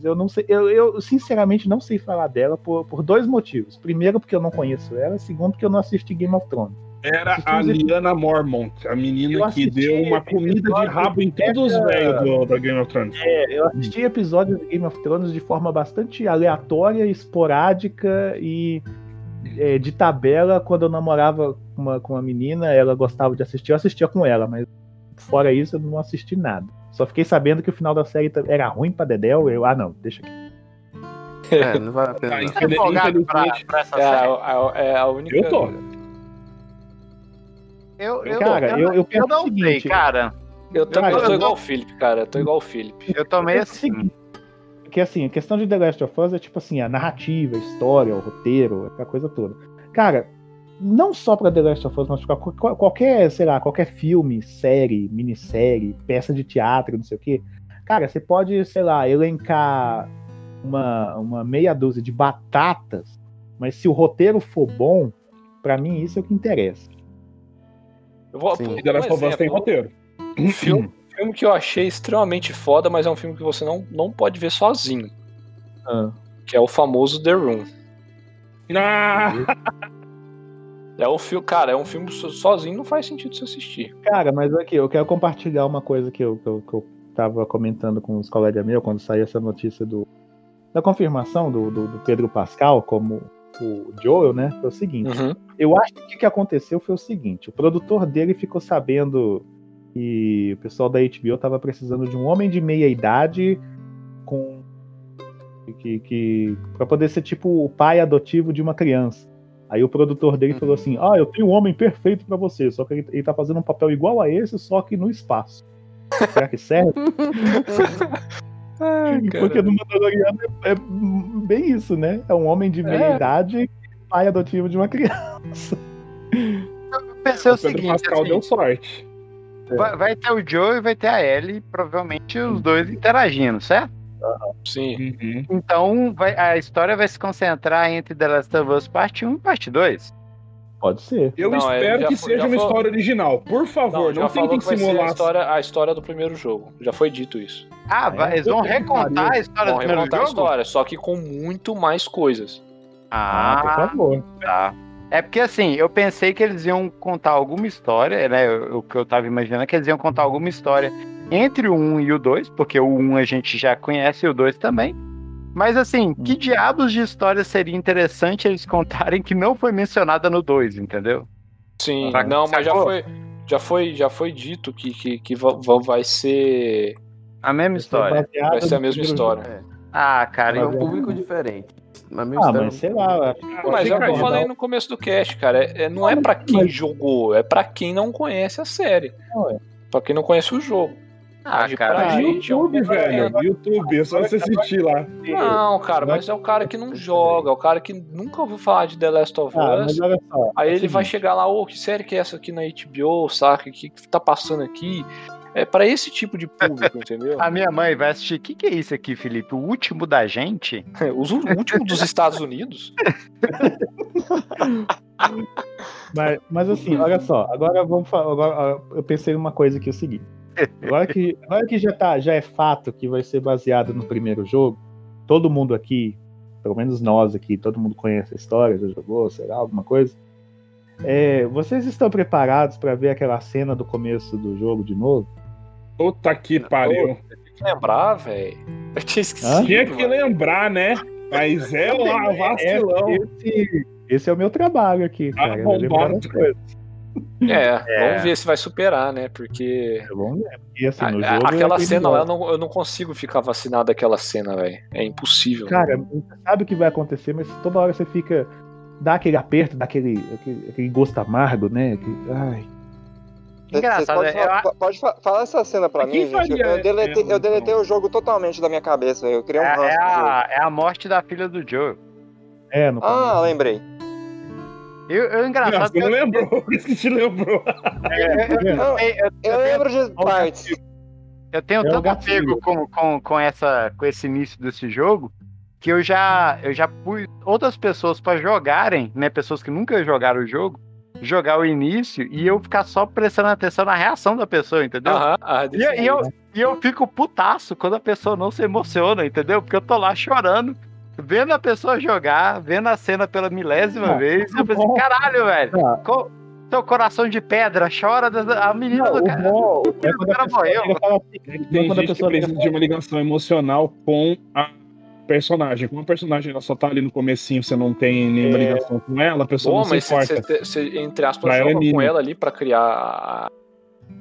Eu não sei, eu, eu sinceramente não sei falar dela por, por dois motivos. Primeiro, porque eu não conheço ela, segundo, porque eu não assisti Game of Thrones. Era a Liana Mormont, a menina que deu uma comida de rabo em todos os velhos do, da Game of Thrones. É, eu assisti episódios de Game of Thrones de forma bastante aleatória, esporádica e é, de tabela. Quando eu namorava com uma, com uma menina, ela gostava de assistir, eu assistia com ela, mas fora isso eu não assisti nada. Só fiquei sabendo que o final da série era ruim pra Dedel. Eu, ah, não, deixa aqui. É, não vale a pena. Tá, não. empolgado pra, pra essa É série? a, a- é a única. Eu tô. Eu, eu, Cara, eu- eu penso não o seguinte, sei, cara. Eu tô, Cara, eu tô eu- igual o Felipe, cara. Eu tô igual o Felipe. Eu tô meio É o assim. Porque assim, a questão de The Last of Us é tipo assim, a narrativa, a história, o roteiro, aquela coisa toda. Cara, não só pra The Last of Us, mas pra qual- qualquer, sei lá, qualquer filme, série, minissérie, peça de teatro, não sei o quê. Cara, você pode, sei lá, elencar uma, uma meia dúzia de batatas, mas se o roteiro for bom, pra mim isso é o que interessa. Eu vou, Sim. The Last of Us tem roteiro. Um filme, filme que eu achei extremamente foda, mas é um filme que você não, não pode ver sozinho. Ah. Que é o famoso The Room. Ah, É um filme, cara, é um filme so- sozinho não faz sentido você assistir. Cara, mas aqui, eu quero compartilhar uma coisa que eu, que eu, que eu tava comentando com os colegas meus quando saiu essa notícia do, da confirmação do, do, do Pedro Pascal como o Joel, né? Foi o seguinte. Uhum. Eu acho que o que aconteceu foi o seguinte: o produtor dele ficou sabendo que o pessoal da HBO tava precisando de um homem de meia idade com. que, que para poder ser tipo o pai adotivo de uma criança. Aí o produtor dele falou assim: Ah, eu tenho um homem perfeito pra você, só que ele, ele tá fazendo um papel igual a esse, só que no espaço. Será que serve? Porque no Mandaloriano é, é bem isso, né? É um homem de meia É. idade, pai adotivo de uma criança. Eu pensei o, o Pedro seguinte, Pascal assim, deu sorte. Vai, vai ter o Joe e vai ter a Ellie, provavelmente os dois interagindo, certo? Sim. Uhum. Então vai- a história vai se concentrar entre The Last of Us parte 1 e parte 2. Pode ser. Eu Não, é, espero que foi- seja uma foi- história original. Por favor, não, falou tentem simular. a história, a história do primeiro jogo. Já foi dito isso. Ah, É, vai- eles vão recontar a história Vão do primeiro recontar a jogo? história, só que com muito mais coisas. Ah, por Ah, favor. tá. É porque assim, eu pensei que eles iam contar alguma história, né? O o que eu tava imaginando é que eles iam contar alguma história entre o 1 e o 2, porque o 1 a gente já conhece e o 2 também. Mas assim, que diabos de história seria interessante eles contarem que não foi mencionada no 2, entendeu? Sim, Tá, não, mas já foi, já foi, já foi dito que, que, que va- va- vai ser, A mesma história. Vai ser a mesma história. É, Ah, cara, é um público diferente. Na minha Ah, mas sei lá. Mas é o que eu falei no começo do cast, cara. É, é- não é pra quem jogou, é pra quem não conhece a série. Não, é. Pra quem não conhece o jogo. Ah, cara, pra Ah, gente é YouTube, velho. YouTube, é só você assistir lá. Não, cara, mas é o cara que não joga, é o cara que nunca ouviu falar de The Last of Ah, Us. mas olha só. Aí é ele vai seguinte, chegar lá, ô, que série que é essa aqui na HBO, saca? O que, que tá passando aqui? É pra esse tipo de público, entendeu? A minha mãe vai assistir. O que, que é isso aqui, Felipe? O último da gente? Os u- últimos dos Estados Unidos. Mas, mas assim, olha só, agora vamos falar. Agora, eu pensei numa coisa que é o seguinte. Agora que, agora que já, tá, já é fato que vai ser baseado no primeiro jogo, todo mundo aqui, pelo menos nós aqui, todo mundo conhece a história, já jogou, sei lá, alguma coisa. É, vocês estão preparados para ver aquela cena do começo do jogo de novo? Puta que pariu. Tem que lembrar, velho. Eu tinha esquecido. Tinha que mano. lembrar, né? Mas é lá, vacilão. Esse, esse é o meu trabalho aqui, cara. Arrombado. lembrar as coisas. É, vamos ver se vai superar, né? Porque. É né? Assim, a- no a- jogo é aquela cena lá, eu não, eu não consigo ficar vacinado daquela cena, velho. É impossível. Cara, você sabe o que vai acontecer, mas toda hora você fica. dá aquele aperto, dá aquele, aquele, aquele gosto amargo, né? Aquele- ai. Engraçado, podem eu falar, pode fa- falar essa cena pra quem mim, gente. Eu, eu deletei, eu deletei o jogo totalmente da minha cabeça. Eu criei um É, ranço é a, é a morte da filha do Joe. É, no Ah, começo. lembrei. Eu, eu Não, engraçado. você não eu- lembrou, por isso que te lembrou. Não, eu- eu- eu lembro de partes. Eu tenho É tanto apego com, com, com, essa, com esse início desse jogo que eu já, eu já pus outras pessoas pra jogarem, né? Pessoas que nunca jogaram o jogo, jogar o início e eu ficar só prestando atenção na reação da pessoa, entendeu? Ah, E, desse e eu, jeito. e eu fico putaço quando a pessoa não se emociona, entendeu? Porque eu tô lá chorando, vendo a pessoa jogar, vendo a cena pela milésima Ah, vez. Eu pensei, bom. caralho, velho. Ah. co- Seu coração de pedra chora, da- a menina Não, do o cara. bom é quando a cara morreu. assim, Tem quando a gente que pessoa precisa de uma ligação emocional com a personagem. Como a personagem ela só tá ali no comecinho, você não tem nenhuma É. ligação com ela, a pessoa Bom, não mas se importa. você, você, entre aspas, Pra ela é joga com ela ali pra criar a.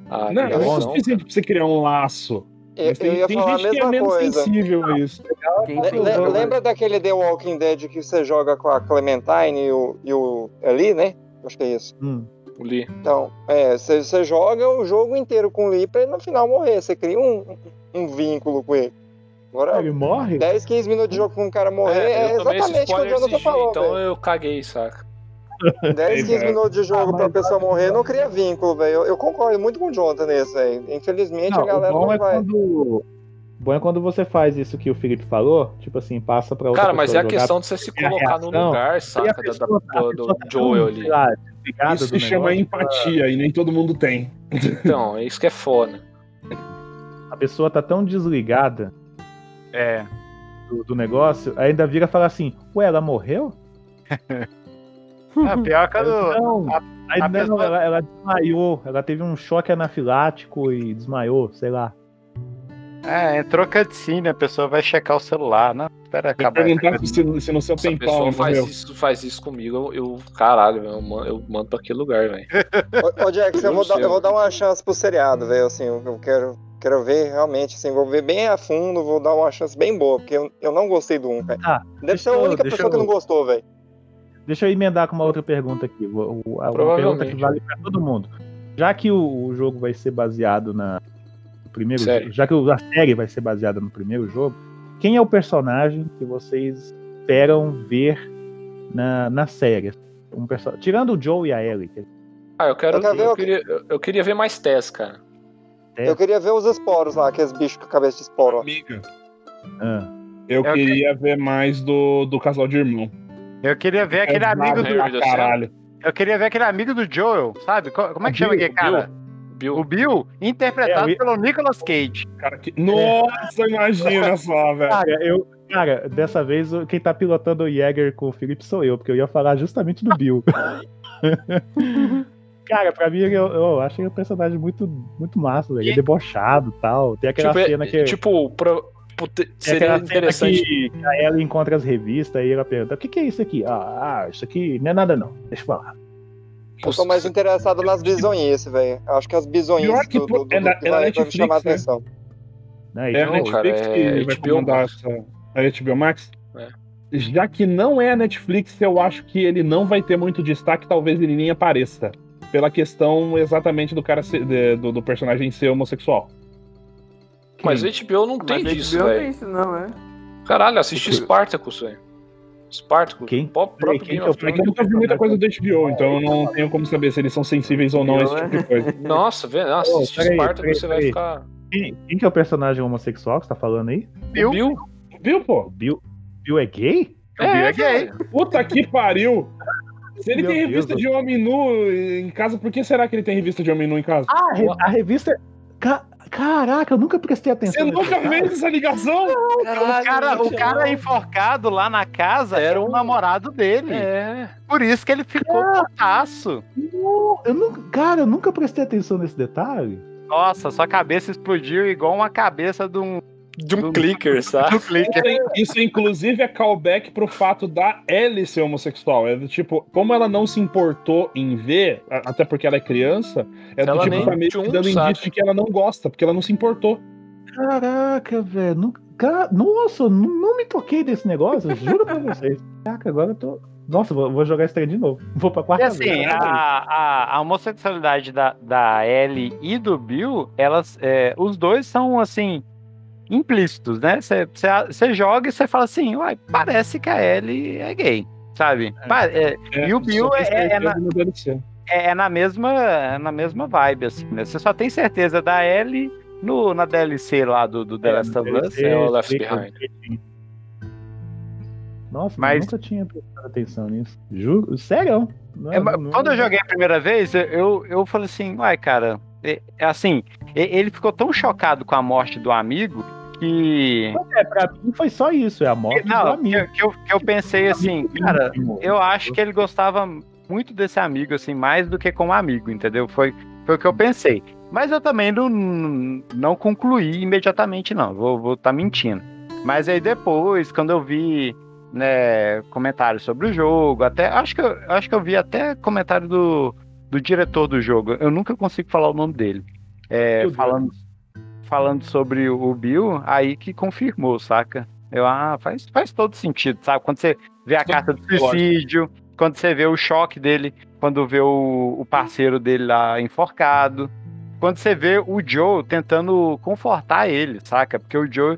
a Não, não é ligação. suficiente pra você criar um laço. Eu, tem, eu ia tem falar a gente que é mesma menos coisa. sensível a isso. Quem Le- lembra daquele The Walking Dead que você joga com a Clementine e o, e o Eli, né? Acho que é isso. Hum, O Lee. Então, é, você, você joga o jogo inteiro com o Lee pra ele no final morrer. Você cria um, um vínculo com ele. Agora, ele morre? 10, 15 minutos de jogo com um cara morrer é, esse exatamente o que o Jonathan falou, então velho. eu caguei, saca? 10, 15 velho. minutos de jogo Ah, pra pessoa morrer não cria vínculo, velho. Eu, eu concordo muito com o Jonathan nesse, velho. Infelizmente Não, a galera o bom não é vai. quando. o Bom é quando você faz isso que o Felipe falou, tipo assim, passa pra outra Cara, mas é a jogar, questão de você se colocar no lugar, saca? Pessoa- da- a do, pessoa do tá Joel ali. Isso se chama negócio, empatia e nem todo mundo tem. Então, é isso que é foda. A pessoa tá tão desligada É. do, do negócio, ainda vira e fala assim, ué, ela morreu? A pior que a do. Não, a- a não, pessoa- ela, ela desmaiou, ela teve um choque anafilático e desmaiou, sei lá. É, entrou cutscene, a pessoa vai checar o celular, né? Espera Eu acabar. perguntar se, se no seu Se a tem pessoa pau, faz morreu. isso, faz isso comigo, eu, eu- caralho, eu, man- eu mando pra aquele lugar, velho. Ô, ô Jax, eu Eu vou, dar, eu vou dar uma chance pro seriado, velho. Assim, eu eu quero, quero ver realmente, assim, vou ver bem a fundo, vou dar uma chance bem boa, porque eu, eu não gostei do 1, velho. Ah, Deve deixa ser a única pessoa que eu- não gostou, velho. Deixa eu emendar com uma outra pergunta aqui. Uma pergunta que vale pra todo mundo. Já que o, o jogo vai ser baseado na no primeiro Série. já que a série vai ser baseada no primeiro jogo, quem é o personagem que vocês esperam ver na, na série? Um perso... Tirando o Joe e a Ellie. que- Ah, eu quero. Eu Eu queria, eu, eu queria ver mais Tess, cara. É. Eu queria ver os esporos lá, aqueles bichos com a cabeça de esporo. Amiga, Ah, eu Eu queria ver mais do, do casal de irmão. Eu queria ver aquele É amigo do. Caralho. Eu queria ver aquele amigo do Joel, sabe? Co- Como é que chama Bill, aquele cara? Bill. O Bill, interpretado É, eu- pelo Nicolas Cage. Cara, que... Nossa, imagina só, velho. Cara, eu. Cara, dessa vez o- quem tá pilotando o Jäger com o Felipe sou eu, porque eu ia falar justamente do Bill. cara, pra mim eu, eu achei o personagem muito, muito massa, velho. Ele é debochado e tal. Tem aquela Tipo, é- cena que. tipo pra, seria interessante. que a ela encontra as revistas e ela pergunta: o que, que é isso aqui? Ah, ah, isso aqui não é nada não. Deixa eu falar. Eu tô mais interessado nas bizonhices, velho. Acho que as bizonhices do, do, do, é que é vai, vai me Netflix, chamar a né? atenção. Né? É a Não, cara, Netflix é que vai HBO comandar Max. essa. A HBO Max? É. Já que não é a Netflix, eu acho que ele não vai ter muito destaque, talvez ele nem apareça. Pela questão exatamente do cara ser- de- do, do personagem ser homossexual. Mas HBO não tem Mas disso, HBO não tem velho. isso, não, é? Caralho, assisti Spartacus, velho. Spartacus? Quem? Próprio Quem Game é of É que eu nunca vi muita coisa do HBO, então eu não tenho como saber se eles são sensíveis ou não a esse tipo de coisa. Nossa, vê, nossa, Ô, assiste peraí, Spartacus, peraí, você vai ficar. Quem, quem que é o personagem homossexual que você tá falando aí? O Bill? Viu, pô? Bill, Bill é gay? É, gay. Puta que pariu! Se ele Meu tem revista Deus. de homem nu em casa, por que será que ele tem revista de homem nu em casa? Ah, a, re- a revista. Ca- Caraca, eu nunca prestei atenção. Você nunca detalhe. fez essa ligação? O cara, o cara enforcado lá na casa era o namorado dele. É. Por isso que ele ficou putaço. Não, Eu nunca, cara, eu nunca prestei atenção nesse detalhe. Nossa, sua cabeça explodiu igual uma cabeça de um, De um clicker, sabe? do clicker. Isso, isso, inclusive, é callback pro fato da Ellie ser homossexual. É do tipo, como ela não se importou em ver, até porque ela é criança, é do Ela tipo, tá meio tchum, que dando indício de que ela não gosta, porque ela não se importou. Caraca, velho. Nunca... ca- Nossa, não, não me toquei desse negócio, eu juro pra vocês. Caraca, agora eu tô. Nossa, vou, vou jogar esse trem de novo. Vou pra E quarta assim, vez. a, a, a homossexualidade da, da Ellie e do Bill, elas, é, os dois são, assim, implícitos, né? Você joga e você fala assim, uai, parece que a Ellie é gay, sabe? Pa- é, e o Bill é, é na, DLC. é na mesma, é na mesma vibe, assim, né? Você só tem certeza da Ellie no, na DLC lá do, do The Last of Us. é o Left Behind. Nossa, Mas- nunca tinha prestado atenção nisso. Juro, sério. Não É, não quando eu joguei a primeira vez, eu- eu, falei assim, uai, cara, é, é assim, e- ele ficou tão chocado com a morte do amigo que. É, pra mim foi só isso, é a morte do Não, que, amigo. que eu, que eu pensei assim, cara, eu acho que ele gostava muito desse amigo, assim, mais do que como amigo, entendeu? Foi, foi o que eu pensei. Mas eu também não, não concluí imediatamente, não. Vou estar tá mentindo. Mas aí depois, quando eu vi né, comentários sobre o jogo, até acho que eu, acho que eu vi até comentário do, do diretor do jogo. Eu nunca consigo falar o nome dele. É, falando, falando sobre o Bill, aí que confirmou, saca? Eu, ah, faz, faz todo sentido, sabe? Quando você vê a carta do suicídio, quando você vê o choque dele, quando vê o, o parceiro dele lá enforcado, quando você vê o Joe tentando confortar ele, saca? Porque o Joe,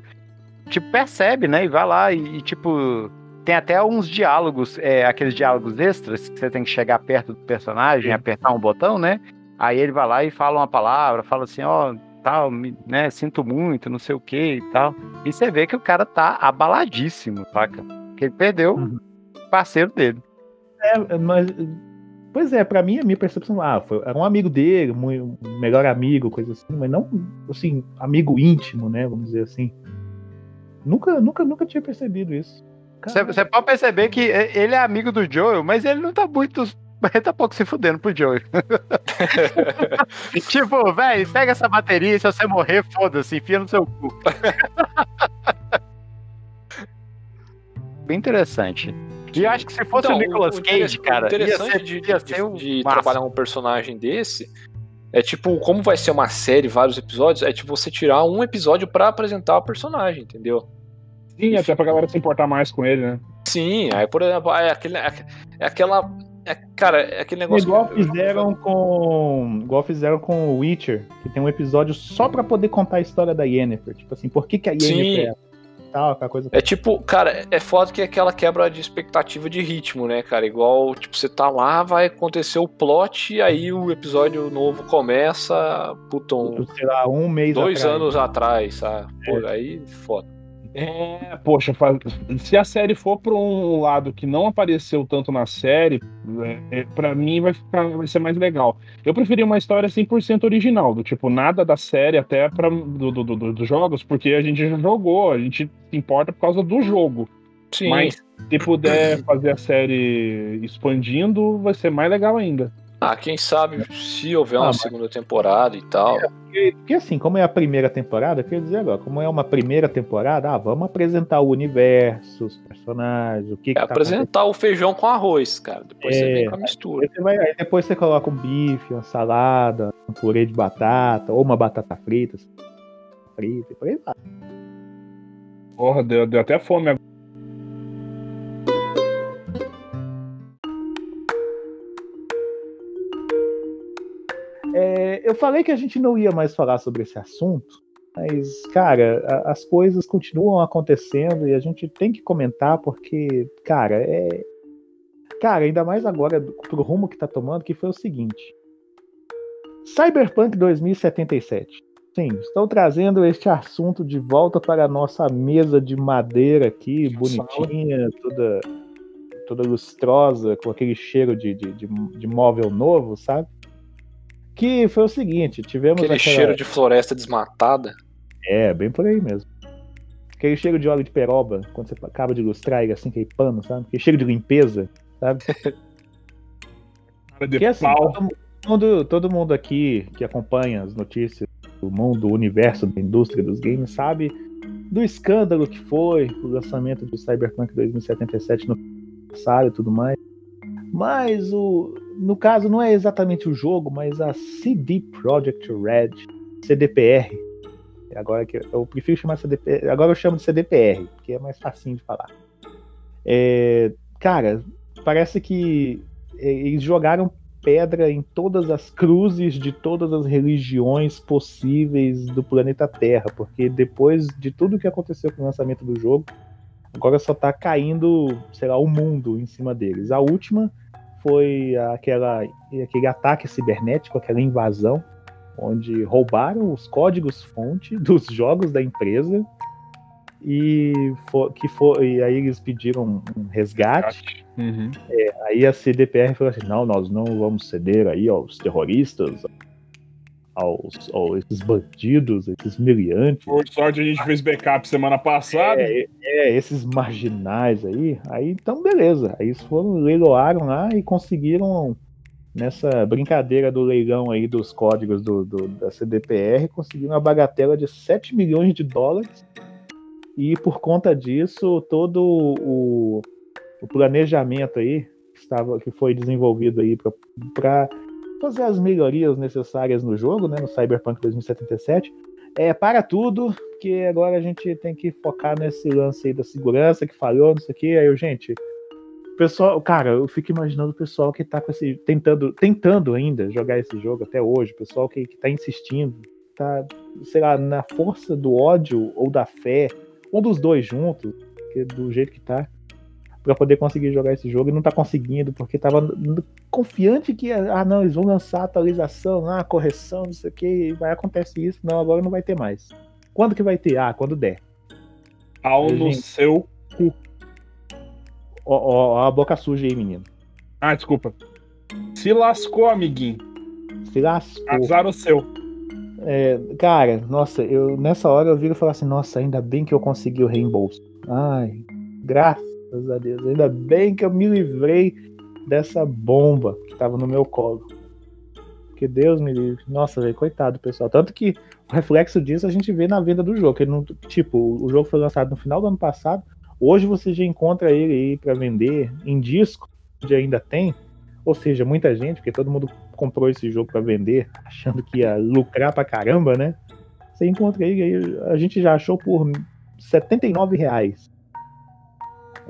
tipo, percebe, né? E vai lá e, e, tipo, tem até uns diálogos, é, aqueles diálogos extras, que você tem que chegar perto do personagem, apertar um botão, né? Aí ele vai lá e fala uma palavra, fala assim, ó, tal, me- né, sinto muito, não sei o que e tal. E você vê que o cara tá abaladíssimo, saca? Que ele perdeu Uhum. o parceiro dele. É, mas. Pois é, pra mim, a minha percepção, ah, foi, era um amigo dele, um melhor amigo, coisa assim, mas não, assim, amigo íntimo, né, vamos dizer assim. Nunca, nunca, nunca tinha percebido isso. Você pode perceber que ele é amigo do Joel, mas ele não tá muito. Ele tá pouco se fudendo pro Joel. tipo, velho, pega essa bateria e se você morrer, foda-se, enfia no seu cu. Bem interessante. E eu acho que se fosse Então, o Nicolas o Cage, cara, interessante ia ser, de, ia ser um de trabalhar um personagem desse é tipo, como vai ser uma série, vários episódios, é tipo você tirar um episódio pra apresentar o personagem, entendeu? Sim, até pra galera se importar mais com ele, né? Sim, aí por exemplo, é, aquele, é aquela. é- cara, é aquele negócio. Igual que- fizeram com. Igual fizeram com o Witcher, que tem um episódio só pra poder contar a história da Yennefer. Tipo assim, por que, que a Sim. Yennefer é tal, aquela coisa. É tipo, cara, é foda que é aquela quebra de expectativa de ritmo, né, cara? Igual, tipo, você tá lá, vai acontecer o plot, e aí o episódio novo começa, puta, um- Sei lá, um mês dois atrás. anos atrás, sabe? Pô, aí foda. É, poxa, se a série for pra um lado que não apareceu tanto na série, é, é, para mim vai, ficar, vai ser mais legal. Eu preferia uma história 100% original, do tipo, nada da série até pra, do, do- do- dos jogos, porque a gente já jogou, a gente se importa por causa do jogo. Sim. Mas se puder fazer a série expandindo, vai ser mais legal ainda. Ah, quem sabe se houver uma Ah, mas- segunda temporada e tal. Porque, porque assim, como é a primeira temporada, quer dizer agora, como é uma primeira temporada, ah, vamos apresentar o universo, os personagens, o que, É que tá apresentar o feijão com arroz, cara. Depois você É, vem com a mistura. Aí, você vai- aí depois você coloca um bife, uma salada, um purê de batata, ou uma batata frita, assim, frita, e por aí vai. Porra, deu, deu até fome agora. É, eu falei que a gente não ia mais falar sobre esse assunto, Mas, cara, a- as coisas continuam acontecendo e a gente tem que comentar porque, cara, é. Cara, ainda mais agora pro rumo que tá tomando, que foi o seguinte. Cyberpunk 2077. Sim, estou trazendo este assunto de volta para a nossa mesa de madeira aqui, bonitinha, toda, toda lustrosa, com aquele cheiro de, de, de, de móvel novo, sabe? Que foi o seguinte, tivemos Aquele aquela... cheiro de floresta desmatada. É, bem por aí mesmo. Aquele cheiro de óleo de peroba, quando você acaba de ilustrar ele assim, aquele pano, sabe? Aquele cheiro de limpeza, sabe? De Porque assim, pau. todo mundo, todo mundo aqui que acompanha as notícias do mundo, do universo da indústria dos games, sabe do escândalo que foi o lançamento do Cyberpunk 2077 no passado e tudo mais. Mas o, no caso não é exatamente o jogo, mas a CD Projekt Red, CDPR. Agora que eu, prefiro chamar CDPR, agora eu chamo de CDPR, porque é mais facinho de falar. É, cara, parece que é, eles jogaram pedra em todas as cruzes de todas as religiões possíveis do planeta Terra, porque depois de tudo que aconteceu com o lançamento do jogo, agora só tá caindo, sei lá, o mundo em cima deles. A última foi aquela, aquele ataque cibernético, aquela invasão, onde roubaram os códigos-fonte dos jogos da empresa e fo- que foi, e aí eles pediram um resgate. Uhum. Aí a CDPR falou assim: não, nós não vamos ceder aí aos terroristas, aos, aos esses bandidos, esses miliantes. Por sorte a gente fez backup semana passada. É, é, esses marginais aí. Aí então, beleza. Aí eles foram, leiloaram lá e conseguiram, nessa brincadeira do leilão aí dos códigos do, do- da CDPR, conseguiram uma bagatela de 7 milhões de dólares. E por conta disso, todo o, o planejamento aí que, estava, que foi desenvolvido aí para fazer as melhorias necessárias no jogo, né, no Cyberpunk 2077, é para tudo, porque agora a gente tem que focar nesse lance aí da segurança que falhou, não sei o que. Aí eu, gente, pessoal, cara, eu fico imaginando o pessoal que tá com esse. tentando, tentando ainda jogar esse jogo até hoje, o pessoal que, que tá insistindo, tá, sei lá, na força do ódio ou da fé, um dos dois juntos, que do jeito que tá, pra poder conseguir jogar esse jogo e não tá conseguindo, porque tava confiante que, ah, não, eles vão lançar atualização, ah, correção, não sei o que, vai acontecer isso, não, agora não vai ter mais. Quando que vai ter? Ah, quando der. Ao no Gente. seu. Ó, ó, ó a boca suja aí, menino. Ah, desculpa. Se lascou, amiguinho. Se lascou. Azar o seu. É, cara, nossa, eu nessa hora eu viro e falo assim, nossa, ainda bem que eu consegui o reembolso. Ai, graças a Deus, ainda bem que eu me livrei dessa bomba que tava no meu colo. Que Deus me livre. Nossa, velho, coitado, pessoal. Tanto que o reflexo disso a gente vê na venda do jogo. Ele não, tipo, o jogo foi lançado no final do ano passado. Hoje você já encontra ele aí pra vender em disco, onde ainda tem. Ou seja, muita gente, porque todo mundo comprou esse jogo pra vender, achando que ia lucrar pra caramba, né? Você encontra ele aí, a gente já achou por 79 reais.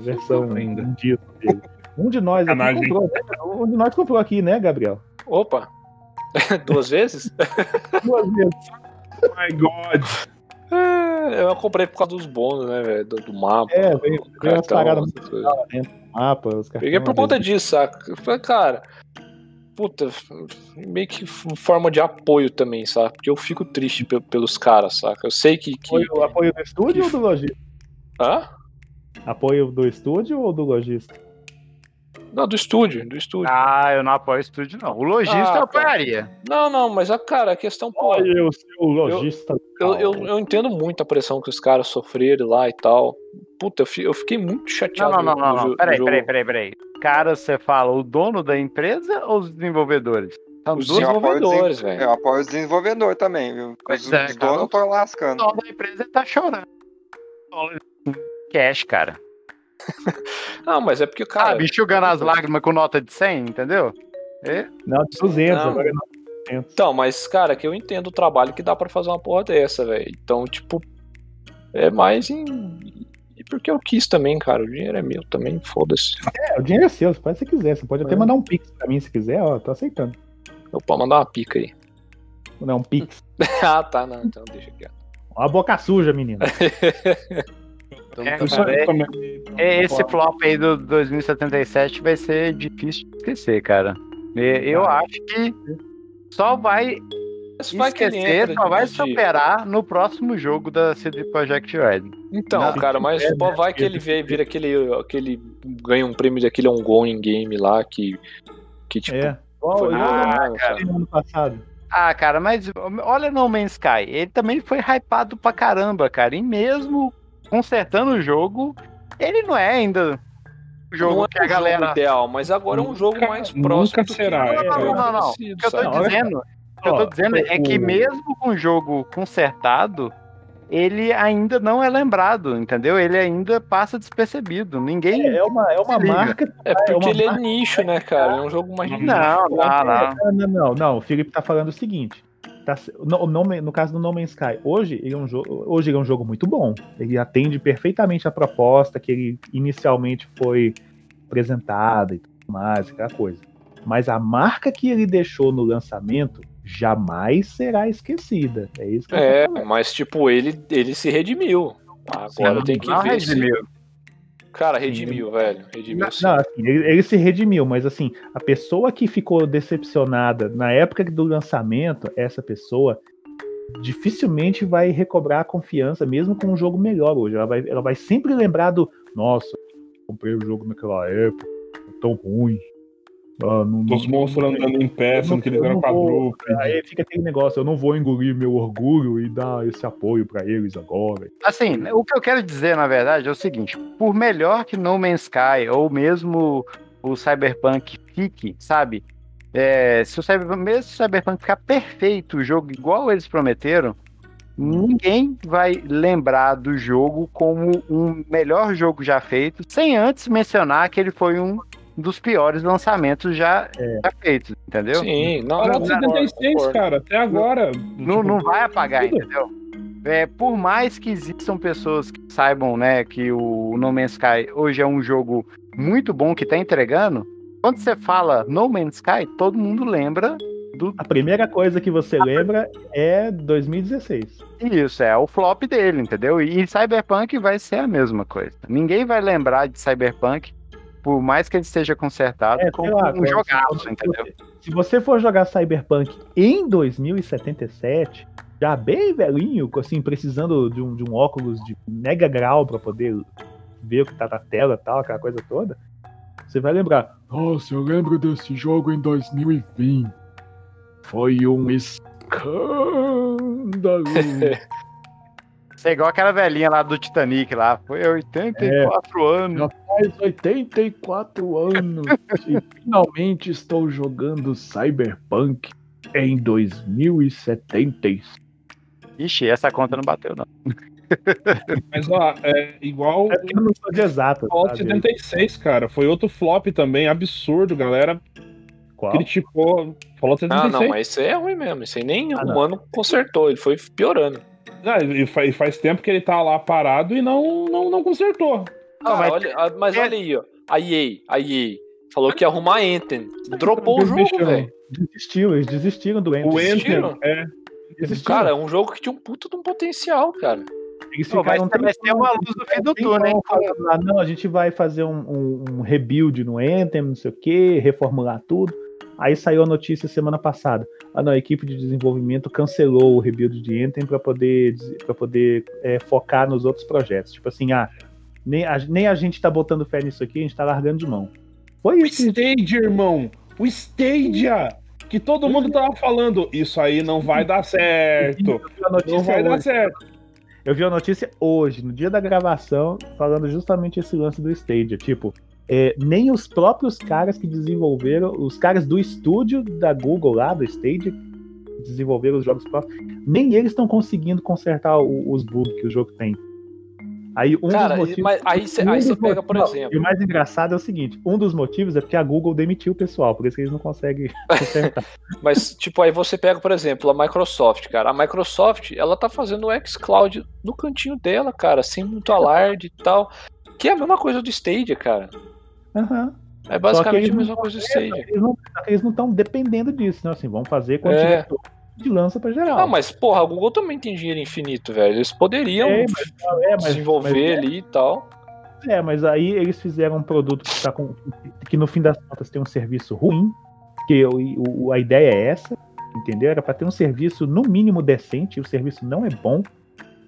A versão Ainda. em disco dele. Um de nós aqui comprou, né? Um de nós comprou aqui, né, Gabriel? Opa! Duas vezes? Duas vezes. My God. É, eu comprei por causa dos bônus, né, velho? Do, do mapa. É, veio, veio umas paradas dentro do mapa, os cartões. Peguei por conta disso, saca? Eu falei, cara, puta, meio que forma de apoio também, saca? Porque eu fico triste pe- pelos caras, saca? Eu sei que. que... Apoio, apoio do estúdio ou do lojista? Hã? Apoio do estúdio ou do lojista? Não, do estúdio, do estúdio. Ah, eu não apoio o estúdio, não. O lojista Ah, eu apoiaria. Não, não, mas a cara, a questão, pô. Olha o seu lojista. Eu, eu, eu entendo muito a pressão que os caras sofreram lá e tal. Puta, eu fi- eu fiquei muito chateado. não, não, não, não. Peraí, peraí, peraí, peraí. Cara, você fala o dono da empresa ou os desenvolvedores? São Os Eu o desenvolvedores, desen- velho. Eu apoio o desenvolvedor também, viu? Pois Os, é, os donos estão O lascando. dono da empresa tá chorando. Cash, cara. Não, mas é porque, Ah, cara. enxugando as lágrimas com nota de 100, entendeu? É? Não, de 200, Não. agora 900. Então, mas, cara, que eu entendo o trabalho que dá pra fazer uma porra dessa, velho. Então, tipo, é mais em. E porque eu quis também, cara. O dinheiro é meu também, foda-se. É, o dinheiro é seu, você faz se você quiser. Você pode até É. mandar um pix pra mim se quiser, ó, tô aceitando. Eu posso mandar uma pica aí. Não, um pix. ah, tá, não, então deixa quieto. A boca suja, menino. Então, É, tá é- também. É, Esse flop aí do 2077 vai ser difícil de esquecer, cara. E- Eu acho que só vai Mas vai que ele esquecer, só vai de- superar no próximo jogo da CD Projekt Red. Então, Não, cara, mas é, né? vai que ele vê, vira aquele, aquele. ganha um prêmio daquele ongoing game lá que. Que tipo. É. Foi Ah, bom, cara, ano passado. Ah, cara, mas olha No Man's Sky. Ele também foi hypado pra caramba, cara. E mesmo consertando o jogo, ele não é ainda o jogo não é que a o jogo galera. ideal, mas agora é um jogo Nunca- mais nunca próximo. do será, que é, Não, não, não, não. O que eu tô? Não, dizendo, que eu tô dizendo é que mesmo com o jogo consertado, ele ainda não é lembrado, entendeu? Ele ainda passa despercebido. Ninguém. É, é uma, é uma marca. É porque uma ele é marca- nicho, né, cara? É um jogo mais nicho. Não, não, não. Não, não, não, não. O Felipe tá falando o seguinte. Tá, no, no, no caso do No Man's Sky, hoje ele, é um jogo, hoje ele é um jogo muito bom. Ele atende perfeitamente a proposta que ele inicialmente foi apresentada e tudo mais, aquela coisa. Mas a marca que ele deixou no lançamento jamais será esquecida. É isso que É, mas tipo, ele, ele se redimiu. Agora Sim, tem que ver se... redimiu. Cara, redimiu, velho. Redimiu Não, sim. não, assim, ele, ele se redimiu, mas assim, a pessoa que ficou decepcionada na época do lançamento, essa pessoa dificilmente vai recobrar a confiança, mesmo com um jogo melhor hoje. Ela vai, ela vai sempre lembrar do, nossa, comprei o jogo naquela época, tão ruim. Ah, não, Os não- monstros andando em pé, eu sendo não- que eles eram quadrúpedes. Aí fica aquele negócio, eu não vou engolir meu orgulho e dar esse apoio pra eles agora. Assim, o que eu quero dizer, na verdade, é o seguinte: por melhor que No Man's Sky ou mesmo o Cyberpunk fique, sabe? É, se o Cyberpunk, mesmo se o Cyberpunk ficar perfeito, o jogo igual eles prometeram, ninguém vai lembrar do jogo como um melhor jogo já feito, sem antes mencionar que ele foi um dos piores lançamentos já, já feitos, entendeu? Sim, não, não, concordo, 76, concordo. cara, até agora. Não, tipo, não vai apagar, tudo. entendeu? É, por mais que existam pessoas que saibam, né, que o No Man's Sky hoje é um jogo muito bom que tá entregando, quando você fala No Man's Sky, todo mundo lembra do A primeira coisa que você lembra é 2016. isso, é o flop dele, entendeu? E Cyberpunk vai ser a mesma coisa. Ninguém vai lembrar de Cyberpunk, por mais que ele esteja consertado, É, como lá, um jogaço, entendeu? Se você for jogar Cyberpunk em 2077, já bem velhinho, assim, precisando de um, de um óculos de mega grau para poder ver o que tá na tela e tal, aquela coisa toda, você vai lembrar. Nossa, eu lembro desse jogo em 2020. Foi um escândalo. Isso é igual aquela velhinha lá do Titanic lá, foi 84 anos. Faz 84 anos e finalmente estou jogando Cyberpunk em 2070. Ixi, essa conta não bateu, não. Mas ó, é igual É porque eu não sou de exato. Fallout sabe? 76, cara. Foi outro flop também, absurdo, galera. Qual? Criticou. Fallout Não, 76. não, mas isso aí é ruim mesmo. Isso aí nem Ah, um não. ano consertou, ele foi piorando. Ah, e e faz tempo que ele tá lá parado e não, não, não consertou. Ah, mas- olha, ah, mas é- olha aí, ó. A EA, a EA falou que ia arrumar Anthem. Dropou o jogo, velho. Desistiu, eles desistiram do Anthem. O Anthem, Desistiram? é. Desistiram. Cara, é um jogo que tinha um puta de um potencial, cara. eles Pô, vai, ser- uma luz no fim do túnel, hein? lá, não, a gente vai fazer um, um- um rebuild no Anthem, não sei o que, reformular tudo. Aí saiu a notícia semana passada. Ah, não, a equipe de desenvolvimento cancelou o rebuild de Anthem para poder, para poder é, focar nos outros projetos. Tipo assim, ah, nem a, nem a gente tá botando fé nisso aqui, a gente tá largando de mão. Foi O isso. Stadia, irmão. O Stadia. Que todo mundo tava falando. Isso aí não vai dar certo. Não vai dar certo. Eu vi a notícia hoje, no dia da gravação, falando justamente esse lance do Stadia. Tipo, é, nem os próprios caras que desenvolveram, os caras do estúdio da Google lá, do Stadia, que desenvolveram os jogos próprios, nem eles estão conseguindo consertar o- os bugs que o jogo tem. Aí um Cara, dos motivos. mas aí você um aí pega, por exemplo. E o mais engraçado é o seguinte: um dos motivos é porque a Google demitiu o pessoal, por isso que eles não conseguem consertar. Mas, tipo, aí você pega, por exemplo, a Microsoft, cara. A Microsoft, ela tá fazendo o xCloud no cantinho dela, cara, sem muito alarde e tal. Que é a mesma coisa do Stadia, cara. Aham. É basicamente a mesma coisa do Stadia. Eles não estão dependendo disso, né? Assim, vão fazer quando É. tiver e lança pra geral. Não, mas porra, a Google também tem dinheiro infinito, velho. Eles poderiam É, mas- é, mas- desenvolver mas- ali e tal. É, mas aí eles fizeram um produto que, tá com, que no fim das contas tem um serviço ruim, que o, o- a ideia é essa, entendeu? Era para ter um serviço no mínimo decente, e o serviço não é bom.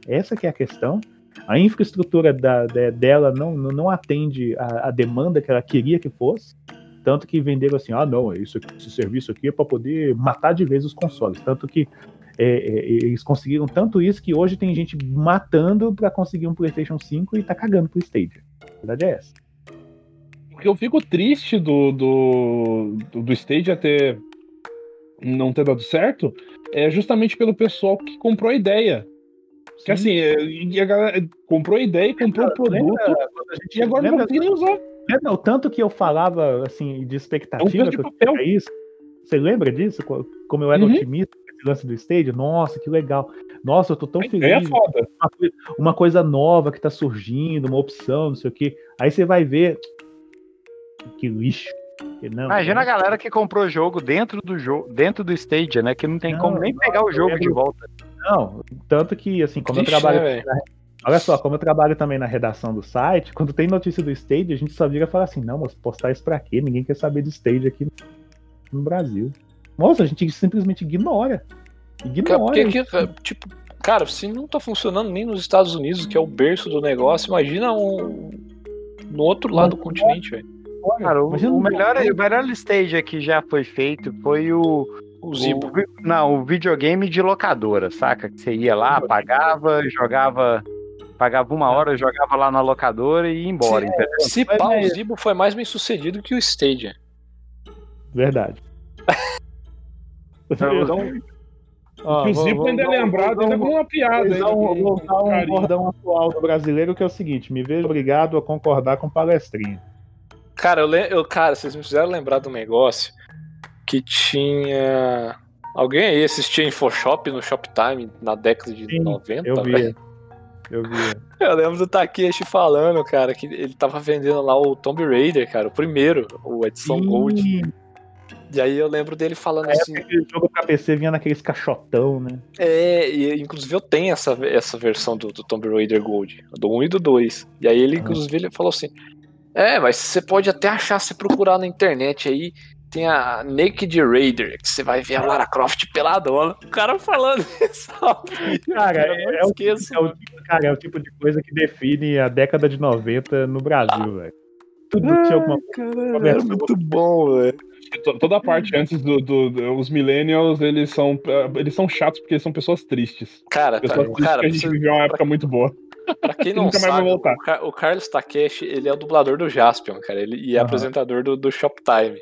Essa que é a questão. A infraestrutura da- da- dela não, não, não atende a, a demanda que ela queria que fosse. Tanto que venderam assim, ah não, isso, esse serviço aqui é para poder matar de vez os consoles. Tanto que é, é, eles conseguiram tanto isso que hoje tem gente matando para conseguir um PlayStation 5 e tá cagando pro Stadia. A verdade é essa. O que eu fico triste do, do, do, do Stadia ter não ter dado certo é justamente pelo pessoal que comprou a ideia. Que assim, é, a galera comprou a ideia e comprou o produto e agora não lembra- consegue nem usar. Lembra o tanto que eu falava assim de É um expectativa de eu papel. tinha pra isso? Você lembra disso? Co- Como eu era Uhum. otimista esse lance do Stadia? Nossa, que legal. Nossa, eu tô tão A ideia é feliz. foda. Uma, uma coisa nova que tá surgindo, uma opção, não sei o quê. Aí você vai ver. Que lixo. Que Não, Imagina a não- galera que comprou o jogo dentro do jogo, dentro do Stadia, né? Que não tem Não, como nem pegar o jogo é de volta. Não, tanto que, assim, como eu Triste, trabalho. né, olha só, como eu trabalho também na redação do site, quando tem notícia do Stage, a gente só vira e fala assim: não, mas postar isso pra quê? Ninguém quer saber de Stage aqui no Brasil. Nossa, a gente simplesmente ignora. Cara, Ignora. porque aqui, tipo, cara, se não tá funcionando nem nos Estados Unidos, que é o berço do negócio, imagina um no outro lado do continente, velho. Cara, o, o melhor, o melhor stage que já foi feito foi o. O Zibo. não, o videogame de locadora, saca? Que você ia lá, pagava, jogava. Pagava uma hora, jogava lá na locadora e ia embora, entendeu? Se pá, é- o Zibo foi mais bem sucedido que o Stadia. Verdade. Então, Ó, Que o vou- ainda é lembrado ainda com uma piada. Vou ainda usar um, carinho. bordão atual do brasileiro que é o seguinte: me vejo obrigado a concordar com palestrinha. Cara, eu, eu, cara, vocês me fizeram lembrar de um negócio que tinha. Alguém aí assistia Infoshop no Shoptime na década de Sim, 90? Eu via. Eu via. Eu lembro do Takeshi falando, cara, que ele tava vendendo lá o Tomb Raider, cara, o primeiro, o edição Gold. Sim, E aí eu lembro dele falando na assim. o jogo pra PC vinha naqueles caixotão, né? É, e inclusive eu tenho essa, essa versão do, do Tomb Raider Gold, do 1 e do 2. E aí ele, Ah. inclusive, ele falou assim: É, mas você pode até achar se procurar na internet aí. Tem a Naked Raider, que você vai ver a Lara Croft peladona. O cara falando isso. Cara, Eu não é, o, esqueço. é o cara, é o tipo de coisa que define a década de 90 no Brasil, velho. Tudo tinha alguma Caralho, era muito bom, velho. To- Toda a parte antes do, do- do- os millennials, eles são eles são chatos porque eles são pessoas tristes. Cara, tá, Pessoas tristes cara que a gente você- viveu uma época muito boa. pra quem não sabe, voltar. o, Car- o Carlos Takeshi, ele é o dublador do Jaspion, cara. Ele, e é Aham. apresentador do, do Shoptime.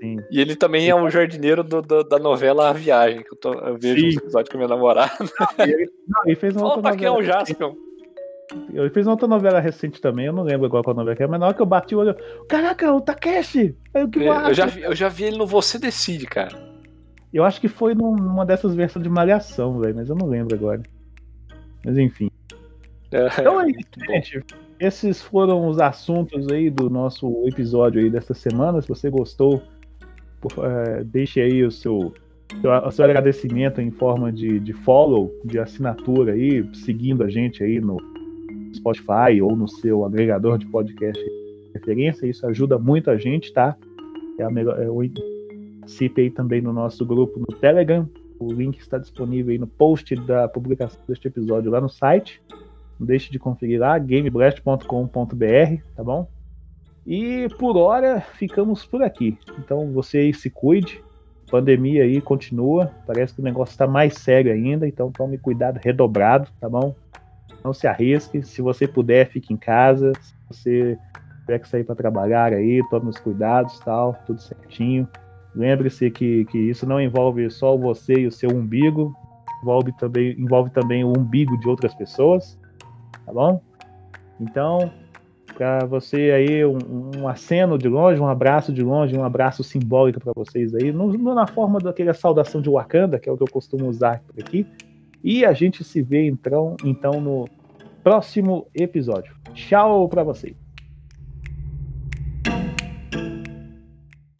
Sim. E ele também é o jardineiro do- do- da novela A Viagem, que eu, tô- eu vejo Sim. os episódios com minha namorada. Não, ele fez uma outra Fala quem é novela. o Jaspion. Ele fez uma outra novela recente também, eu não lembro agora qual novela que é, mas na hora que eu bati o olho, caraca, o Takeshi! Aí eu, que Eu massa! já, vi, eu já vi ele no Você Decide, cara. Eu acho que foi num- numa dessas versões de Malhação, velho, mas eu não lembro agora. Mas enfim. É, Então é isso, muito bom. gente. Esses foram os assuntos aí do nosso episódio aí desta semana. Se você gostou, é, deixe aí o seu, seu, seu agradecimento em forma de, de follow, de assinatura aí, seguindo a gente aí no Spotify ou no seu agregador de podcast de referência. Isso ajuda muito a gente, tá? É a melhor, é, o- participe aí também no nosso grupo no Telegram. O link está disponível aí no post da publicação deste episódio lá no site. Não deixe de conferir lá, gameblast.com.br, tá bom? E por hora ficamos por aqui. Então você aí se cuide. Pandemia aí continua. Parece que o negócio está mais sério ainda. Então tome cuidado redobrado, tá bom? Não se arrisque. Se você puder, fique em casa. Se você tiver que sair para trabalhar aí, tome os cuidados, tal, tudo certinho. Lembre-se que, que isso não envolve só você e o seu umbigo, envolve também, envolve também o umbigo de outras pessoas, tá bom? Então, para você aí, um, um aceno de longe, um abraço de longe, um abraço simbólico para vocês aí, no, no- na forma daquela saudação de Wakanda, que é o que eu costumo usar por aqui. E a gente se vê então, então no próximo episódio. Tchau para vocês.